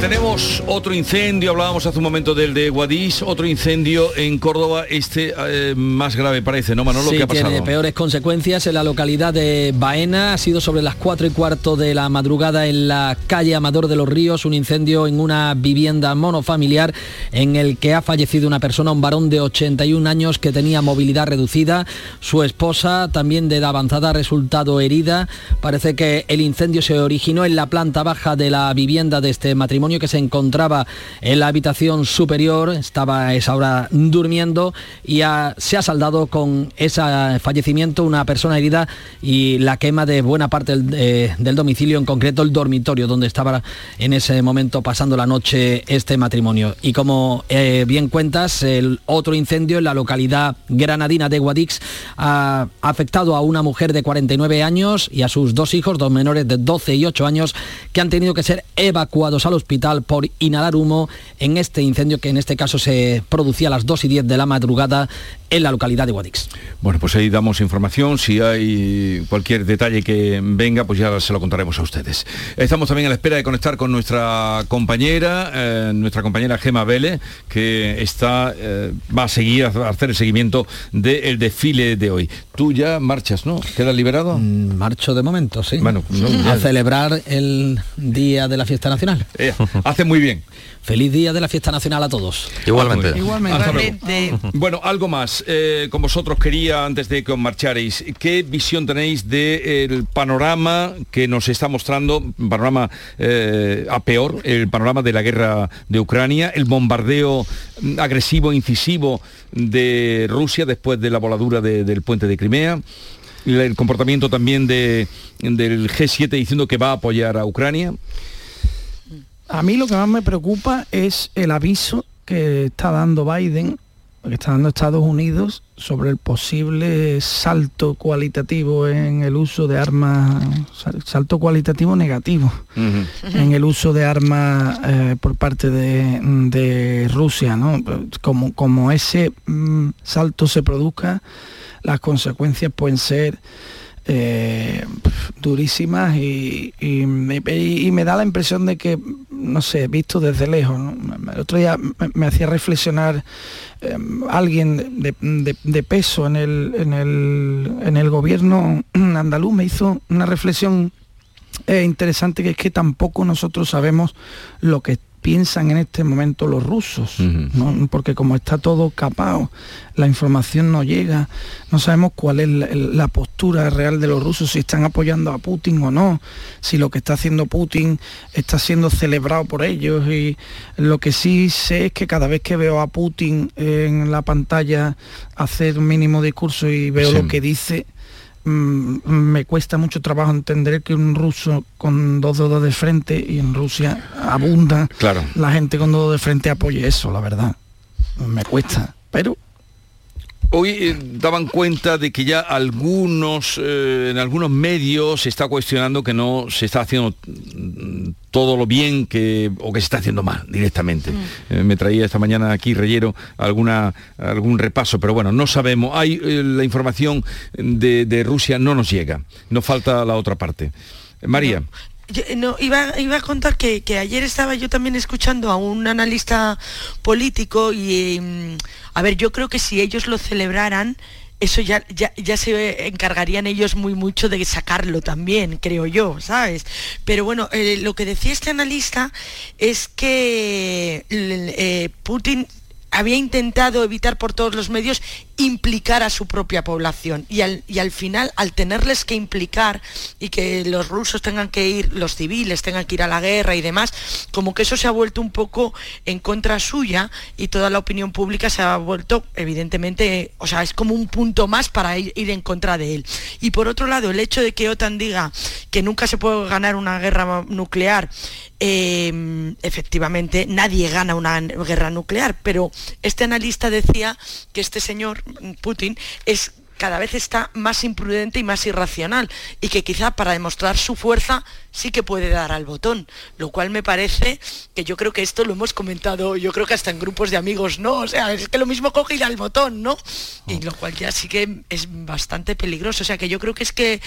Tenemos otro incendio, hablábamos hace un momento del de Guadix, otro incendio en Córdoba, este eh, más grave parece, ¿no, Manolo? Sí, ¿Qué ha pasado? tiene peores consecuencias en la localidad de Baena, ha sido sobre las 4 y cuarto de la madrugada en la calle Amador de los Ríos, un incendio en una vivienda monofamiliar en el que ha fallecido una persona, un varón de 81 años que tenía movilidad reducida, su esposa también de edad avanzada ha resultado herida, parece que el incendio se originó en la planta baja de la vivienda de este matrimonio que se encontraba en la habitación superior, estaba a esa hora durmiendo y se ha saldado con ese fallecimiento una persona herida y la quema de buena parte del, del domicilio, en concreto el dormitorio donde estaba en ese momento pasando la noche este matrimonio. Y como eh, bien cuentas, el otro incendio en la localidad granadina de Guadix ha afectado a una mujer de 49 años y a sus dos hijos, dos menores de 12 y 8 años, que han tenido que ser evacuados al hospital por inhalar humo en este incendio que en este caso se producía a las 2 y 10 de la madrugada en la localidad de Guadix. Bueno, pues ahí damos información. Si hay cualquier detalle que venga, pues ya se lo contaremos a ustedes. Estamos también a la espera de conectar con nuestra compañera, eh, nuestra compañera Gema Vélez, que está, eh, va a seguir a hacer el seguimiento del desfile de hoy. Tú ya marchas, ¿no? ¿Quedas liberado? marcho de momento, sí. Bueno, no, a celebrar el día de la fiesta nacional. Eh, hace muy bien. Feliz día de la fiesta nacional a todos. Igualmente. Luego. Bueno, algo más. eh, con vosotros quería, antes de que os marcharéis, ¿qué visión tenéis del panorama que nos está mostrando, un panorama eh, a peor, el panorama de la guerra de Ucrania, el bombardeo mm, agresivo, incisivo de Rusia después de la voladura de- del puente de Crimea? El, el comportamiento también de, del G7 diciendo que va a apoyar a Ucrania. A mí lo que más me preocupa es el aviso que está dando Biden que está dando Estados Unidos sobre el posible salto cualitativo en el uso de armas, salto cualitativo negativo en el uso de armas eh, por parte de, Rusia, ¿no? Como, como ese mm, salto se produzca, las consecuencias pueden ser eh, durísimas y, me da la impresión de que, no sé, visto desde lejos, el otro día me, hacía reflexionar em, alguien de, peso en el, en, el, en el gobierno andaluz, me hizo una reflexión eh, interesante que es que tampoco nosotros sabemos lo que piensan en este momento los rusos, porque como está todo capado, la información no llega, no sabemos cuál es la, postura real de los rusos, si están apoyando a Putin o no, si lo que está haciendo Putin está siendo celebrado por ellos. Y lo que sí sé es que cada vez que veo a Putin en la pantalla hacer un mínimo discurso y veo lo que dice, me cuesta mucho trabajo entender que un ruso con dos dedos de frente y en Rusia abunda claro. la gente con dos dedos de frente apoye eso, la verdad. Me cuesta, pero Hoy eh, daban cuenta de que ya algunos, eh, en algunos medios se está cuestionando que no se está haciendo mm, todo lo bien que, o que se está haciendo mal directamente. Mm. Eh, me traía esta mañana aquí Reyero alguna, algún repaso, pero bueno, no sabemos. Hay la información de, Rusia no nos llega, nos falta la otra parte. María. No, iba, iba, a contar que, ayer estaba yo también escuchando a un analista político y mm, a ver, yo creo que si ellos lo celebraran, eso ya, ya, se encargarían ellos muy mucho de sacarlo también, creo yo, ¿sabes? Pero bueno, eh, lo que decía este analista es que eh, Putin había intentado evitar por todos los medios implicar a su propia población y al, final al tenerles que implicar y que los rusos tengan que ir, los civiles tengan que ir a la guerra y demás, como que eso se ha vuelto un poco en contra suya y toda la opinión pública se ha vuelto evidentemente, o sea, es como un punto más para ir, en contra de él. Y por otro lado, el hecho de que OTAN diga que nunca se puede ganar una guerra nuclear, em, efectivamente nadie gana una guerra nuclear, pero este analista decía que este señor Putin es cada vez está más imprudente y más irracional y que quizá para demostrar su fuerza sí que puede dar al botón, lo cual me parece que yo creo que esto lo hemos comentado, yo creo que hasta en grupos de amigos, ¿no? O sea, es que lo mismo coge y da el botón, ¿no? Y lo cual ya sí que es bastante peligroso, o sea, que yo creo que es que,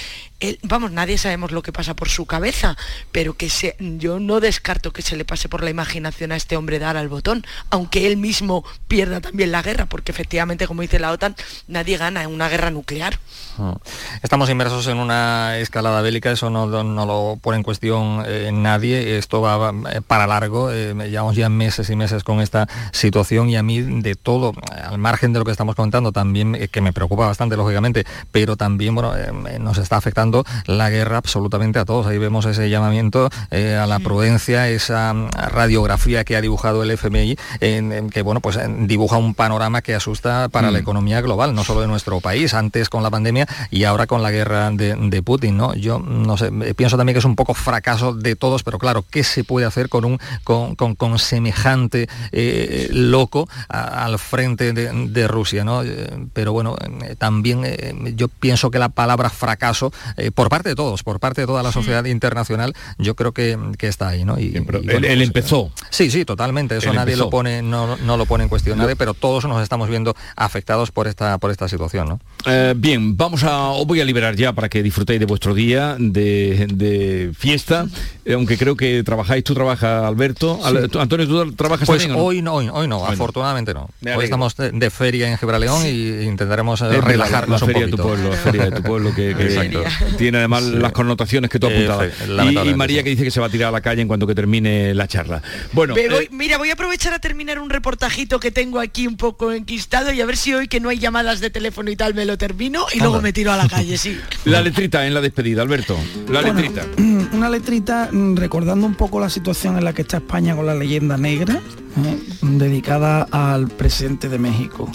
vamos, nadie sabemos lo que pasa por su cabeza, pero que se, yo no descarto que se le pase por la imaginación a este hombre dar al botón, aunque él mismo pierda también la guerra, porque efectivamente, como dice la OTAN, nadie gana en una guerra nuclear. Ah. Estamos inmersos en una escalada bélica, eso no, no lo pone en cuestión eh, nadie, esto va eh, para largo, eh, llevamos ya meses y meses con esta situación y a mí de todo, al margen de lo que estamos contando, también, que me preocupa bastante lógicamente, pero también bueno, nos está afectando la guerra absolutamente a todos. Ahí vemos ese llamamiento a la prudencia, esa radiografía que ha dibujado el FMI, en, que bueno, pues dibuja un panorama que asusta para la mm. economía global, no solo de nuestro país, antes con la pandemia y ahora con la guerra de, de Putin, ¿no? Yo no sé, pienso también que es un poco fracaso de todos, pero claro, ¿qué se puede hacer con un con, semejante eh, loco al frente de, Rusia? ¿no? Eh, pero bueno, eh, también yo pienso que la palabra fracaso, por parte de todos, por parte de toda la sociedad internacional, yo creo que, está ahí. ¿no? Y, él, pues, empezó. Sí, sí, totalmente. Eso nadie lo pone, no, no, lo pone en cuestión nadie, pero todos nos estamos viendo afectados por esta, por esta situación. ¿no? bien, vamos a, os voy a liberar ya para que disfrutéis de vuestro día de, de fiesta, eh, aunque creo que trabajáis, tú trabajas, Alberto. Antonio, ¿tú trabajas pues hoy no, hoy, no, afortunadamente no. Hoy estamos de, feria en Gibraleón y intentaremos eh, relajarnos la, feria De tu pueblo, la feria de tu pueblo que, tiene además las connotaciones que tú apuntabas. y, María que dice que se va a tirar a la calle en cuanto que termine la charla. Bueno, eh, mira, voy a aprovechar a terminar un reportajito que tengo aquí un poco enquistado y a ver si hoy que no hay llamadas de teléfono y tal me lo termino y luego me tiro a la calle, sí. La letrita en la despedida, Alberto. La letrita. una letrita mm, recordando un poco la situación en la que está España con la leyenda negra, ¿eh? dedicada al presidente de México.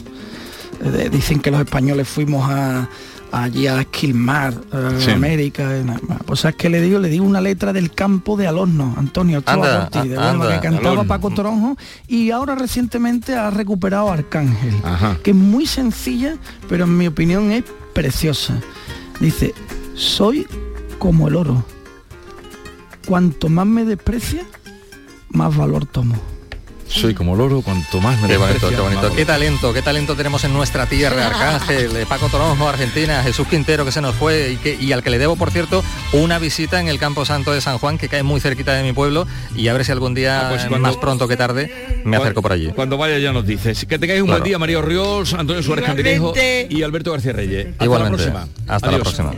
Eh, dicen que los españoles fuimos a, allí a Esquilmar, eh, Sí. América. en- pues es que le digo, le digo una letra del campo de Alorno, Antonio Anda, Ortiz, de anda, que cantaba. Paco Toronjo y ahora recientemente ha recuperado Arcángel, que es muy sencilla, pero en mi opinión es preciosa. Dice, soy como el oro. Cuanto más me desprecia, más valor tomo. Soy como loro, cuanto más me Qué bonito, qué bonito. más Qué talento, qué talento tenemos en nuestra tierra, Arcángel, eh, Paco Toronjo, Argentina, Jesús Quintero que se nos fue y, que, y al que le debo, por cierto, una visita en el Campo Santo de San Juan, que cae muy cerquita de mi pueblo, y a ver si algún día, Ah, pues eh, cuando- más pronto que tarde, me acerco por allí. Cuando vaya ya nos dices. Que tengáis un Claro. buen día, María Ríos, Antonio Suárez Candilejo y Alberto García Reyes. Hasta Igualmente. la próxima. Hasta la Adiós. próxima.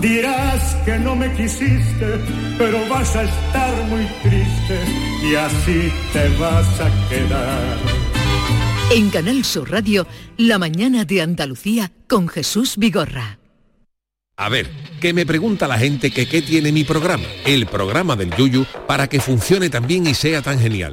Dirás que no me quisiste, pero vas a estar muy triste y así te vas a quedar. En Canal Sur Radio, La mañana de Andalucía con Jesús Vigorra. A ver, que me pregunta la gente que qué tiene mi programa, el programa del Yuyu, para que funcione tan bien y sea tan genial.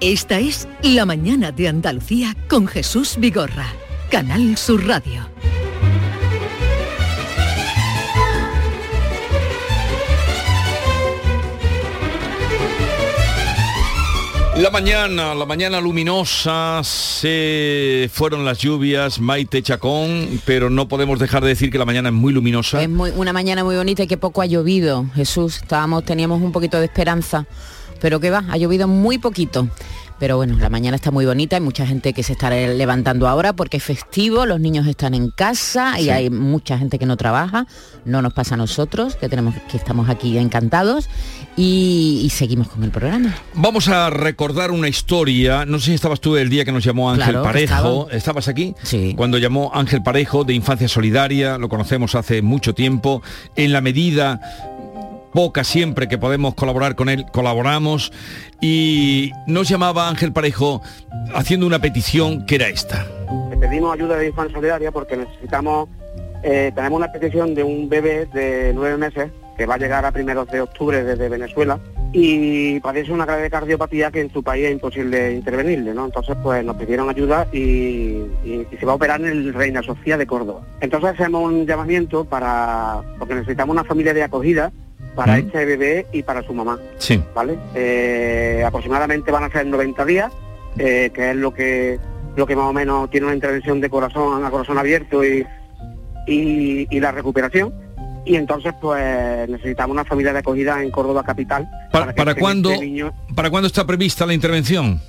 Esta es La mañana de Andalucía con Jesús Vigorra. Canal Sur Radio. La mañana, la mañana luminosa, se fueron las lluvias, Maite Chacón, pero no podemos dejar de decir que la mañana es muy luminosa. Es muy, una mañana muy bonita y que poco ha llovido, Jesús. Estábamos, teníamos un poquito de esperanza, pero que va, ha llovido muy poquito. Pero bueno, la mañana está muy bonita, hay mucha gente que se está levantando ahora porque es festivo, los niños están en casa y hay mucha gente que no trabaja. No nos pasa a nosotros, que tenemos que estamos aquí encantados y, y seguimos con el programa. Vamos a recordar una historia. No sé si estabas tú el día que nos llamó Ángel Claro, Parejo. estaba. ¿Estabas aquí? Sí. Cuando llamó Ángel Parejo de Infancia Solidaria, lo conocemos hace mucho tiempo. En la medida poca siempre que podemos colaborar con él, colaboramos. Y nos llamaba Ángel Parejo haciendo una petición que era esta. Le pedimos ayuda de Infancia Solidaria porque necesitamos, eh, tenemos una petición de un bebé de nueve meses que va a llegar a primeros de octubre desde Venezuela y padece una grave cardiopatía que en su país es imposible intervenirle, ¿no? Entonces pues nos pidieron ayuda y- y se va a operar en el Reina Sofía de Córdoba. Entonces hacemos un llamamiento para, porque necesitamos una familia de acogida para Mm. este bebé y para su mamá. Sí. ¿vale? Eh, aproximadamente van a ser 90 días, eh, que es lo que lo que más o menos tiene una intervención de corazón a corazón abierto y, y, y la recuperación. Y entonces, pues necesitamos una familia de acogida en Córdoba capital. ¿Para, cuándo, este niño- ¿Para cuándo está prevista la intervención?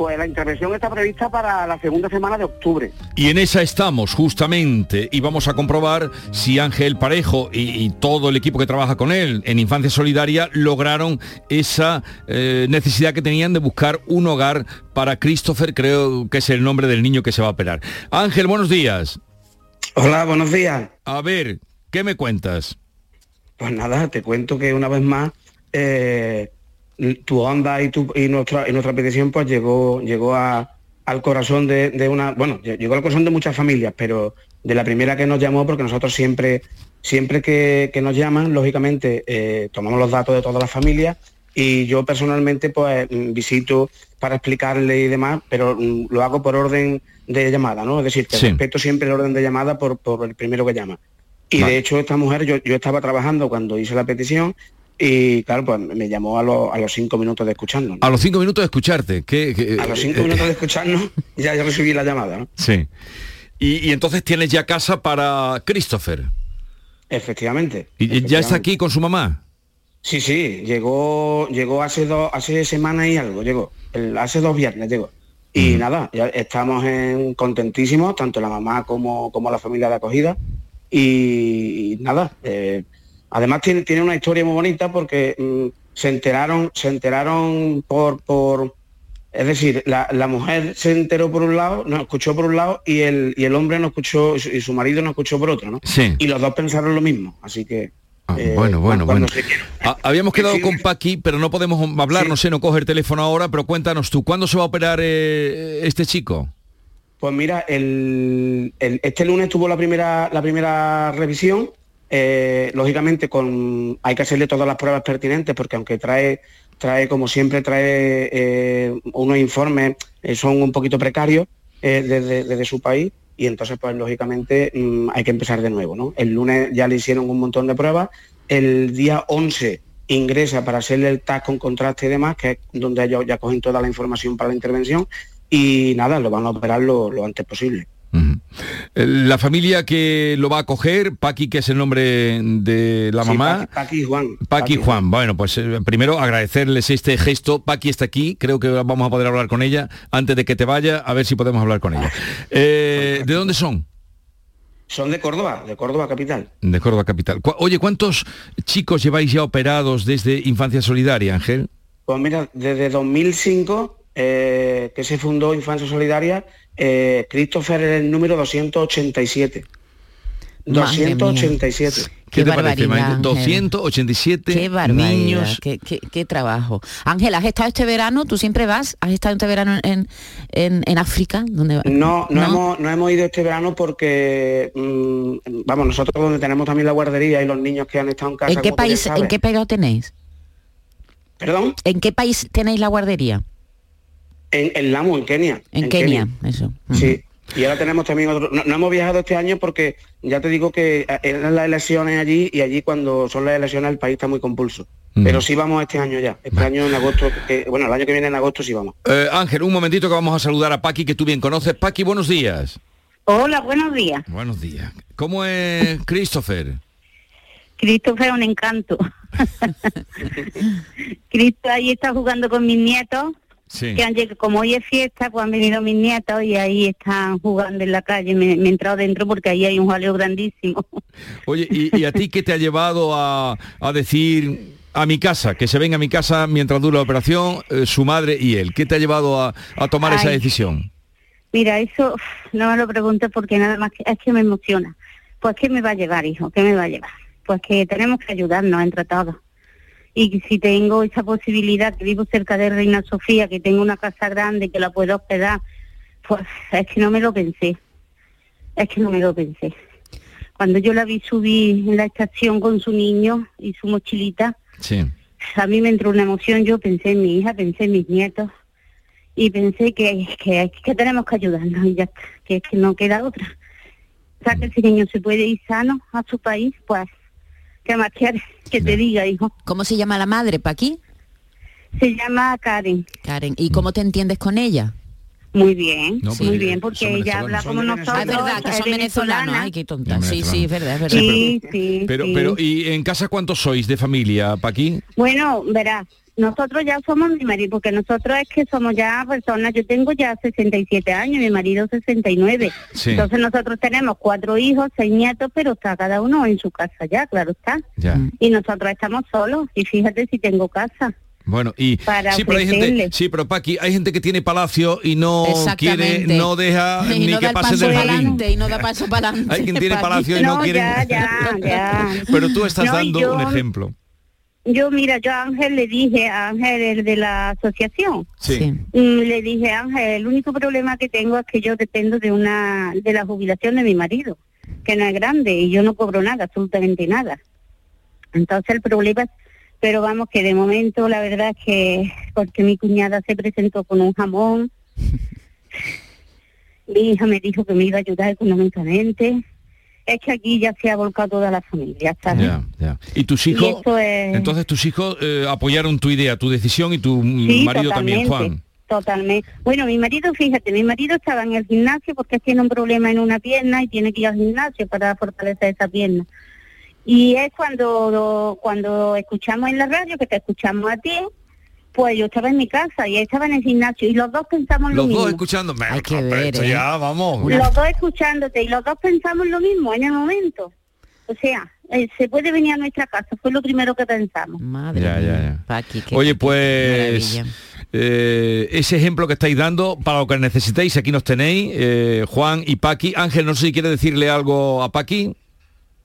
Pues la intervención está prevista para la segunda semana de octubre. Y en esa estamos justamente y vamos a comprobar si Ángel Parejo y, y todo el equipo que trabaja con él en Infancia Solidaria lograron esa eh, necesidad que tenían de buscar un hogar para Christopher, creo que es el nombre del niño que se va a operar. Ángel, buenos días. Hola, buenos días. A ver, ¿qué me cuentas? Pues nada, te cuento que una vez más eh, tu onda y, tu, y, nuestra, y nuestra petición pues llegó, llegó a, al corazón de, de una, bueno, llegó al corazón de muchas familias, pero de la primera que nos llamó, porque nosotros siempre, siempre que, que nos llaman, lógicamente, eh, tomamos los datos de todas las familias y yo personalmente pues mm, visito para explicarle y demás, pero mm, lo hago por orden de llamada, ¿no? Es decir, que Sí. respeto siempre el orden de llamada por, por el primero que llama. Y Vale. de hecho esta mujer, yo, yo estaba trabajando cuando hice la petición y claro, pues me llamó a, los- a los cinco minutos de escucharnos. ¿no? A los cinco minutos de escucharte. ¿qué, qué- A los cinco eh, minutos de escucharnos ya, ya recibí la llamada, ¿no? Sí. Y, y entonces tienes ya casa para Christopher. Efectivamente. ¿Y ya está aquí con su mamá? Sí, sí, llegó, llegó hace dos, hace semana y algo, llegó. El- hace dos viernes llegó. Y nada, ya estamos en, contentísimos, tanto la mamá como, como la familia de acogida. Y, nada, eh, además tiene, tiene una historia muy bonita porque mm, se enteraron, se enteraron por, por es decir, la, la mujer se enteró por un lado, nos escuchó por un lado y el, y el hombre no escuchó, y su- y su marido no escuchó por otro, ¿no? Sí. Y los dos pensaron lo mismo, así que... eh, bueno, bueno, bueno. Ah, habíamos quedado con Paqui, pero no podemos hablar, no sé, no coge el teléfono ahora, pero cuéntanos tú, ¿cuándo se va a operar eh, este chico? Pues mira, el, el- este lunes tuvo la primera, la primera revisión. Eh, lógicamente con hay que hacerle todas las pruebas pertinentes porque aunque trae, trae como siempre, trae eh, unos informes, eh, son un poquito precarios desde, su país y entonces pues lógicamente mm, hay que empezar de nuevo. ¿no? El lunes ya le hicieron un montón de pruebas. El día 11 ingresa para hacerle el TAC con contraste y demás, que es donde ellos ya cogen toda la información para la intervención y nada, lo van a operar lo antes posible. Eh, La familia que lo va a coger, Paqui, que es el nombre de la Sí, mamá. Paqui, y Juan. Paqui Juan, bueno, pues eh, primero agradecerles este gesto. Paqui está aquí, creo que vamos a poder hablar con ella antes de que te vaya, a ver si podemos hablar con ella. Eh, ¿De dónde son? Son de Córdoba, de Córdoba capital. De Córdoba Capital. Oye, ¿cuántos chicos lleváis ya operados desde Infancia Solidaria, Ángel? Pues mira, desde 2005, eh, que se fundó Infancia Solidaria, eh, Christopher es el número 287. Madre mía. 287. ¿Qué, Qué te parece, barbaridad? Ángel. 287 Qué barbaridad, niños. qué, qué- qué trabajo. Ángel, ¿has estado este verano? ¿Tú siempre vas? ¿Has estado este verano en, en, en África? ¿Dónde va- No, no, Hemos, no hemos ido este verano porque, mm, vamos, nosotros donde tenemos también la guardería y los niños que han estado en casa. ¿En qué país, en qué país tenéis? ¿Perdón? ¿En qué país tenéis la guardería? En, en Lamu, en Kenia. En, Kenia, eso. Sí. Y ahora tenemos también otro. No, no hemos viajado este año porque ya te digo que eran las elecciones allí y allí cuando son las elecciones el país está muy compulso. Pero sí vamos este año ya. Este año en agosto, que- bueno, el año que viene en agosto sí vamos. Eh, Ángel, un momentito que vamos a saludar a Paqui, que tú bien conoces. Paqui, buenos días. Hola, buenos días. Buenos días. ¿Cómo es Christopher? Christopher es un encanto. Cristo ahí está jugando con mis nietos, Sí. que han llegado, como hoy es fiesta, pues han venido mis nietos y ahí están jugando en la calle. Me, me he entrado dentro porque ahí hay un jaleo grandísimo. Oye, ¿y, y a ti qué te ha llevado a, a decir a mi casa, que se venga a mi casa mientras dura la operación, eh, su madre y él? ¿Qué te ha llevado a, a tomar esa decisión? Mira, eso no me lo preguntes porque nada más que, es que me emociona. Pues ¿qué me va a llevar, hijo? ¿Qué me va a llevar? Pues que tenemos que ayudarnos entre todos. Y si tengo esa posibilidad, que vivo cerca de Reina Sofía, que tengo una casa grande, que la puedo hospedar, pues es que no me lo pensé. Es que no me lo pensé. Cuando yo la vi subir en la estación con su niño y su mochilita, Sí. a mí me entró una emoción, yo pensé en mi hija, pensé en mis nietos y pensé que, que, que tenemos que ayudarnos y ya está, que es que no queda otra. O sea, que ese niño se puede ir sano a su país, pues, ¿qué más quieres que te diga, hijo? ¿Cómo se llama la madre, Paqui? Se llama Karen. Karen, ¿y cómo te entiendes con ella? Muy bien, No, pues, muy bien, porque ella habla como nosotros. Ah, es verdad, que son venezolanos. Ay, qué tonta. Sí, sí, es verdad, es verdad. Sí, sí, Pero, sí. pero, ¿y en casa cuántos sois de familia, Paqui? Bueno, verás, Nosotros ya somos mi marido, porque nosotros es que somos ya personas, yo tengo ya 67 años, mi marido 69. Sí. Entonces nosotros tenemos cuatro hijos, seis nietos, pero está cada uno en su casa ya, claro está. Ya. Y nosotros estamos solos, y fíjate si tengo casa. Bueno, y Para sí, pero hay gente, sí, pero Paqui, hay gente que tiene palacio y no quiere, no deja y ni no que pase del jardín. adelante y no da paso para adelante. Hay quien tiene Paqui. palacio y no, No, quiere. ya, ya, ya. Pero tú estás No, dando yo- un ejemplo. Yo, mira, yo a Ángel le dije, a Ángel, el de la asociación, Sí. Mm, le dije, Ángel, el único problema que tengo es que yo dependo de una de la jubilación de mi marido, que no es grande y yo no cobro nada, absolutamente nada. Entonces el problema es, pero vamos que de momento la verdad es que porque mi cuñada se presentó con un jamón, mi hija me dijo que me iba a ayudar económicamente, es que aquí ya se ha volcado toda la familia, ¿sabes? Ya, ya. Y tus hijos, es- entonces tus hijos eh, apoyaron tu idea, tu decisión y tu Sí, marido también, Juan. Totalmente. Bueno, mi marido, fíjate, mi marido estaba en el gimnasio porque tiene un problema en una pierna y tiene que ir al gimnasio para fortalecer esa pierna. Y es cuando cuando escuchamos en la radio, que te escuchamos a ti, pues yo estaba en mi casa y él estaba en el gimnasio y los dos pensamos lo Los mismo. dos escuchando. Hay que ver, ¿eh? ya, vamos. Los dos escuchándote y los dos pensamos lo mismo en el momento. O sea, eh, se puede venir a nuestra casa, fue lo primero que pensamos. Madre Ya, ya, mía, ya. Paqui, qué- Oye, pues maravilla. eh, ese ejemplo que estáis dando para lo que necesitéis, aquí nos tenéis, eh, Juan y Paqui. Ángel, no sé si quiere decirle algo a Paqui.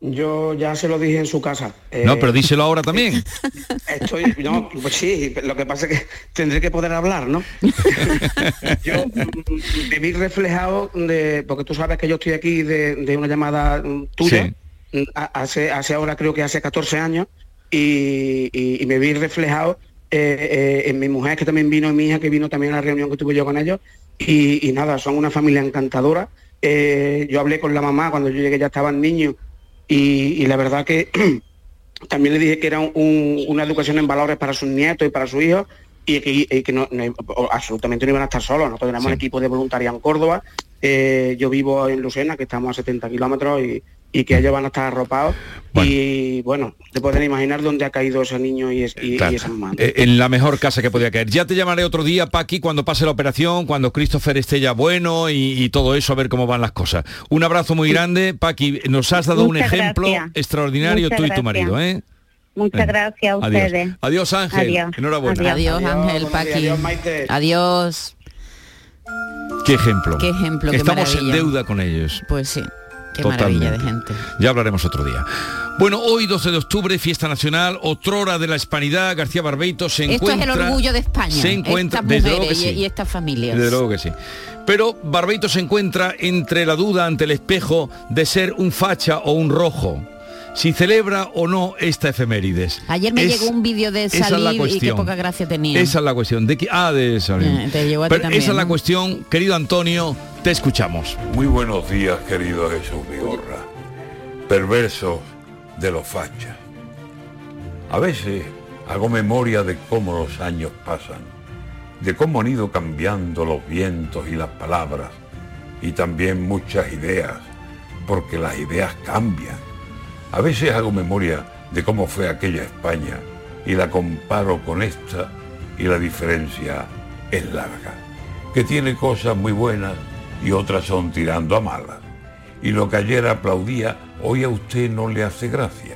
Yo ya se lo dije en su casa. No, Eh, pero díselo ahora también. Estoy, no, pues sí, lo que pasa es que tendré que poder hablar, ¿no? yo mm, me vi reflejado de, porque tú sabes que yo estoy aquí de, de una llamada mm, tuya, mm, hace, hace ahora creo que hace 14 años, y, y- y me vi reflejado eh, eh, en mi mujer que también vino, y mi hija que vino también a la reunión que tuve yo con ellos, y, y nada, son una familia encantadora. Yo hablé con la mamá cuando yo llegué, ya estaban niños, y, y la verdad que también le dije que era un- una educación en valores para sus nietos y para sus hijos y que, y que no, no- absolutamente no iban a estar solos. Nosotros tenemos un equipo de voluntarios en Córdoba, eh, yo vivo en Lucena, que estamos a 70 kilómetros y, y que ellos van a estar arropados. Y bueno, te pueden imaginar dónde ha caído ese niño y, es- y- esa mamá. Eh, en la mejor casa que podía caer. Ya te llamaré otro día, Paqui, cuando pase la operación, cuando Christopher esté ya bueno y, y todo eso, a ver cómo van las cosas. Un abrazo muy grande, Paqui. Nos has dado un ejemplo gracias. extraordinario Muchas tú y tu marido, ¿eh? Muchas gracias a adiós. ustedes. Adiós, Ángel. Adiós. Enhorabuena. Adiós, Ángel, Paqui. Adiós. Qué ejemplo. Qué ejemplo, qué Estamos en deuda con ellos. Pues sí, qué Totalmente. maravilla de gente. Ya hablaremos otro día. Bueno, hoy 12 de octubre, fiesta nacional, otrora de la hispanidad, García Barbeito se Esto es encuentra... el orgullo de España. Se encuentra, estas desde luego mujeres que sí. y estas familias. Desde luego que sí. Pero Barbeito se encuentra entre la duda ante el espejo de ser un facha o un rojo. Si celebra o no esta efemérides. Ayer me Es- llegó un vídeo de esa es y qué poca gracia tenía. Esa es la cuestión. De que, ah, de salir. Eh, te llegó a ti Pero también, esa es la ¿no? cuestión, querido Antonio, te escuchamos. Muy buenos días, querido Jesús Vigorra. Perversos de los fachas. A veces hago memoria de cómo los años pasan, de cómo han ido cambiando los vientos y las palabras, y también muchas ideas, porque las ideas cambian. A veces hago memoria de cómo fue aquella España y la comparo con esta y la diferencia es larga, que tiene cosas muy buenas y otras son tirando a malas. Y lo que ayer aplaudía, hoy a usted no le hace gracia.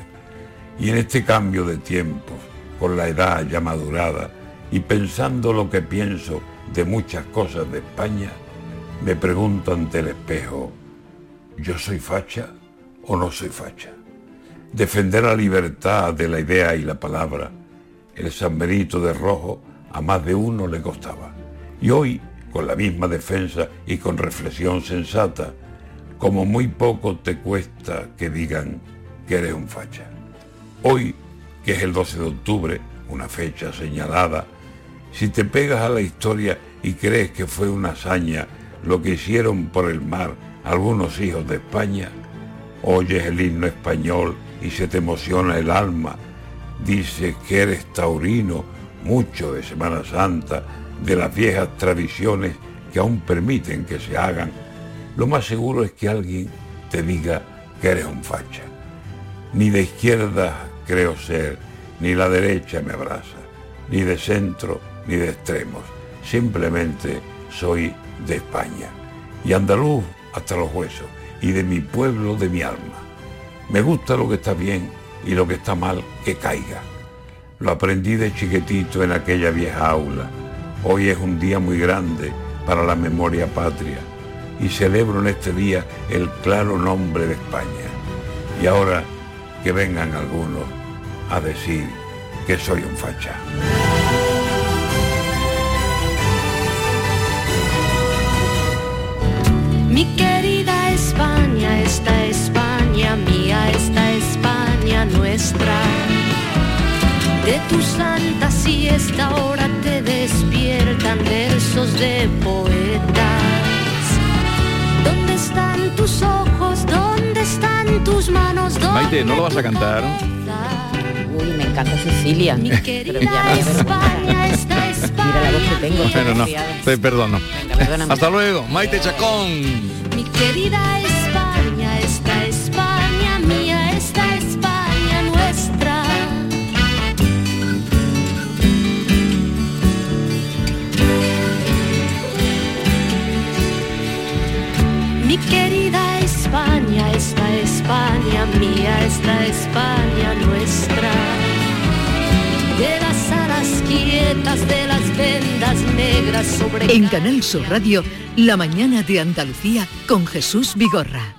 Y en este cambio de tiempos, con la edad ya madurada y pensando lo que pienso de muchas cosas de España, me pregunto ante el espejo, ¿yo soy facha o no soy facha? Defender la libertad de la idea y la palabra, el San Benito de Rojo a más de uno le costaba. Y hoy, con la misma defensa y con reflexión sensata, como muy poco te cuesta que digan que eres un facha. Hoy, que es el 12 de octubre, una fecha señalada, si te pegas a la historia y crees que fue una hazaña lo que hicieron por el mar algunos hijos de España, oyes el himno español y se te emociona el alma, dices que eres taurino, mucho de Semana Santa, de las viejas tradiciones que aún permiten que se hagan, lo más seguro es que alguien te diga que eres un facha. Ni de izquierda creo ser, ni la derecha me abraza. ni de centro, ni de extremos. Simplemente soy de España. Y andaluz hasta los huesos. Y de mi pueblo, de mi alma. Me gusta lo que está bien y lo que está mal, que caiga. Lo aprendí de chiquitito en aquella vieja aula. Hoy es un día muy grande para la memoria patria y celebro en este día el claro nombre de España. Y ahora que vengan algunos a decir que soy un facha. Nuestra. De tu santa siesta ahora te despiertan versos de poetas. ¿Dónde están tus ojos? ¿Dónde están tus manos? ¿Dónde Maite, ¿no lo vas a cantar? Uy, me encanta Cecilia. Ya me España, esta España. Mira la voz que tengo. Bueno, no, te perdono. Hasta luego, Maite Chacón. Mi querida Mi querida España, esta España mía, esta España nuestra. De las alas quietas, de las vendas negras sobre En Canal Sur Radio, La mañana de Andalucía con Jesús Vigorra.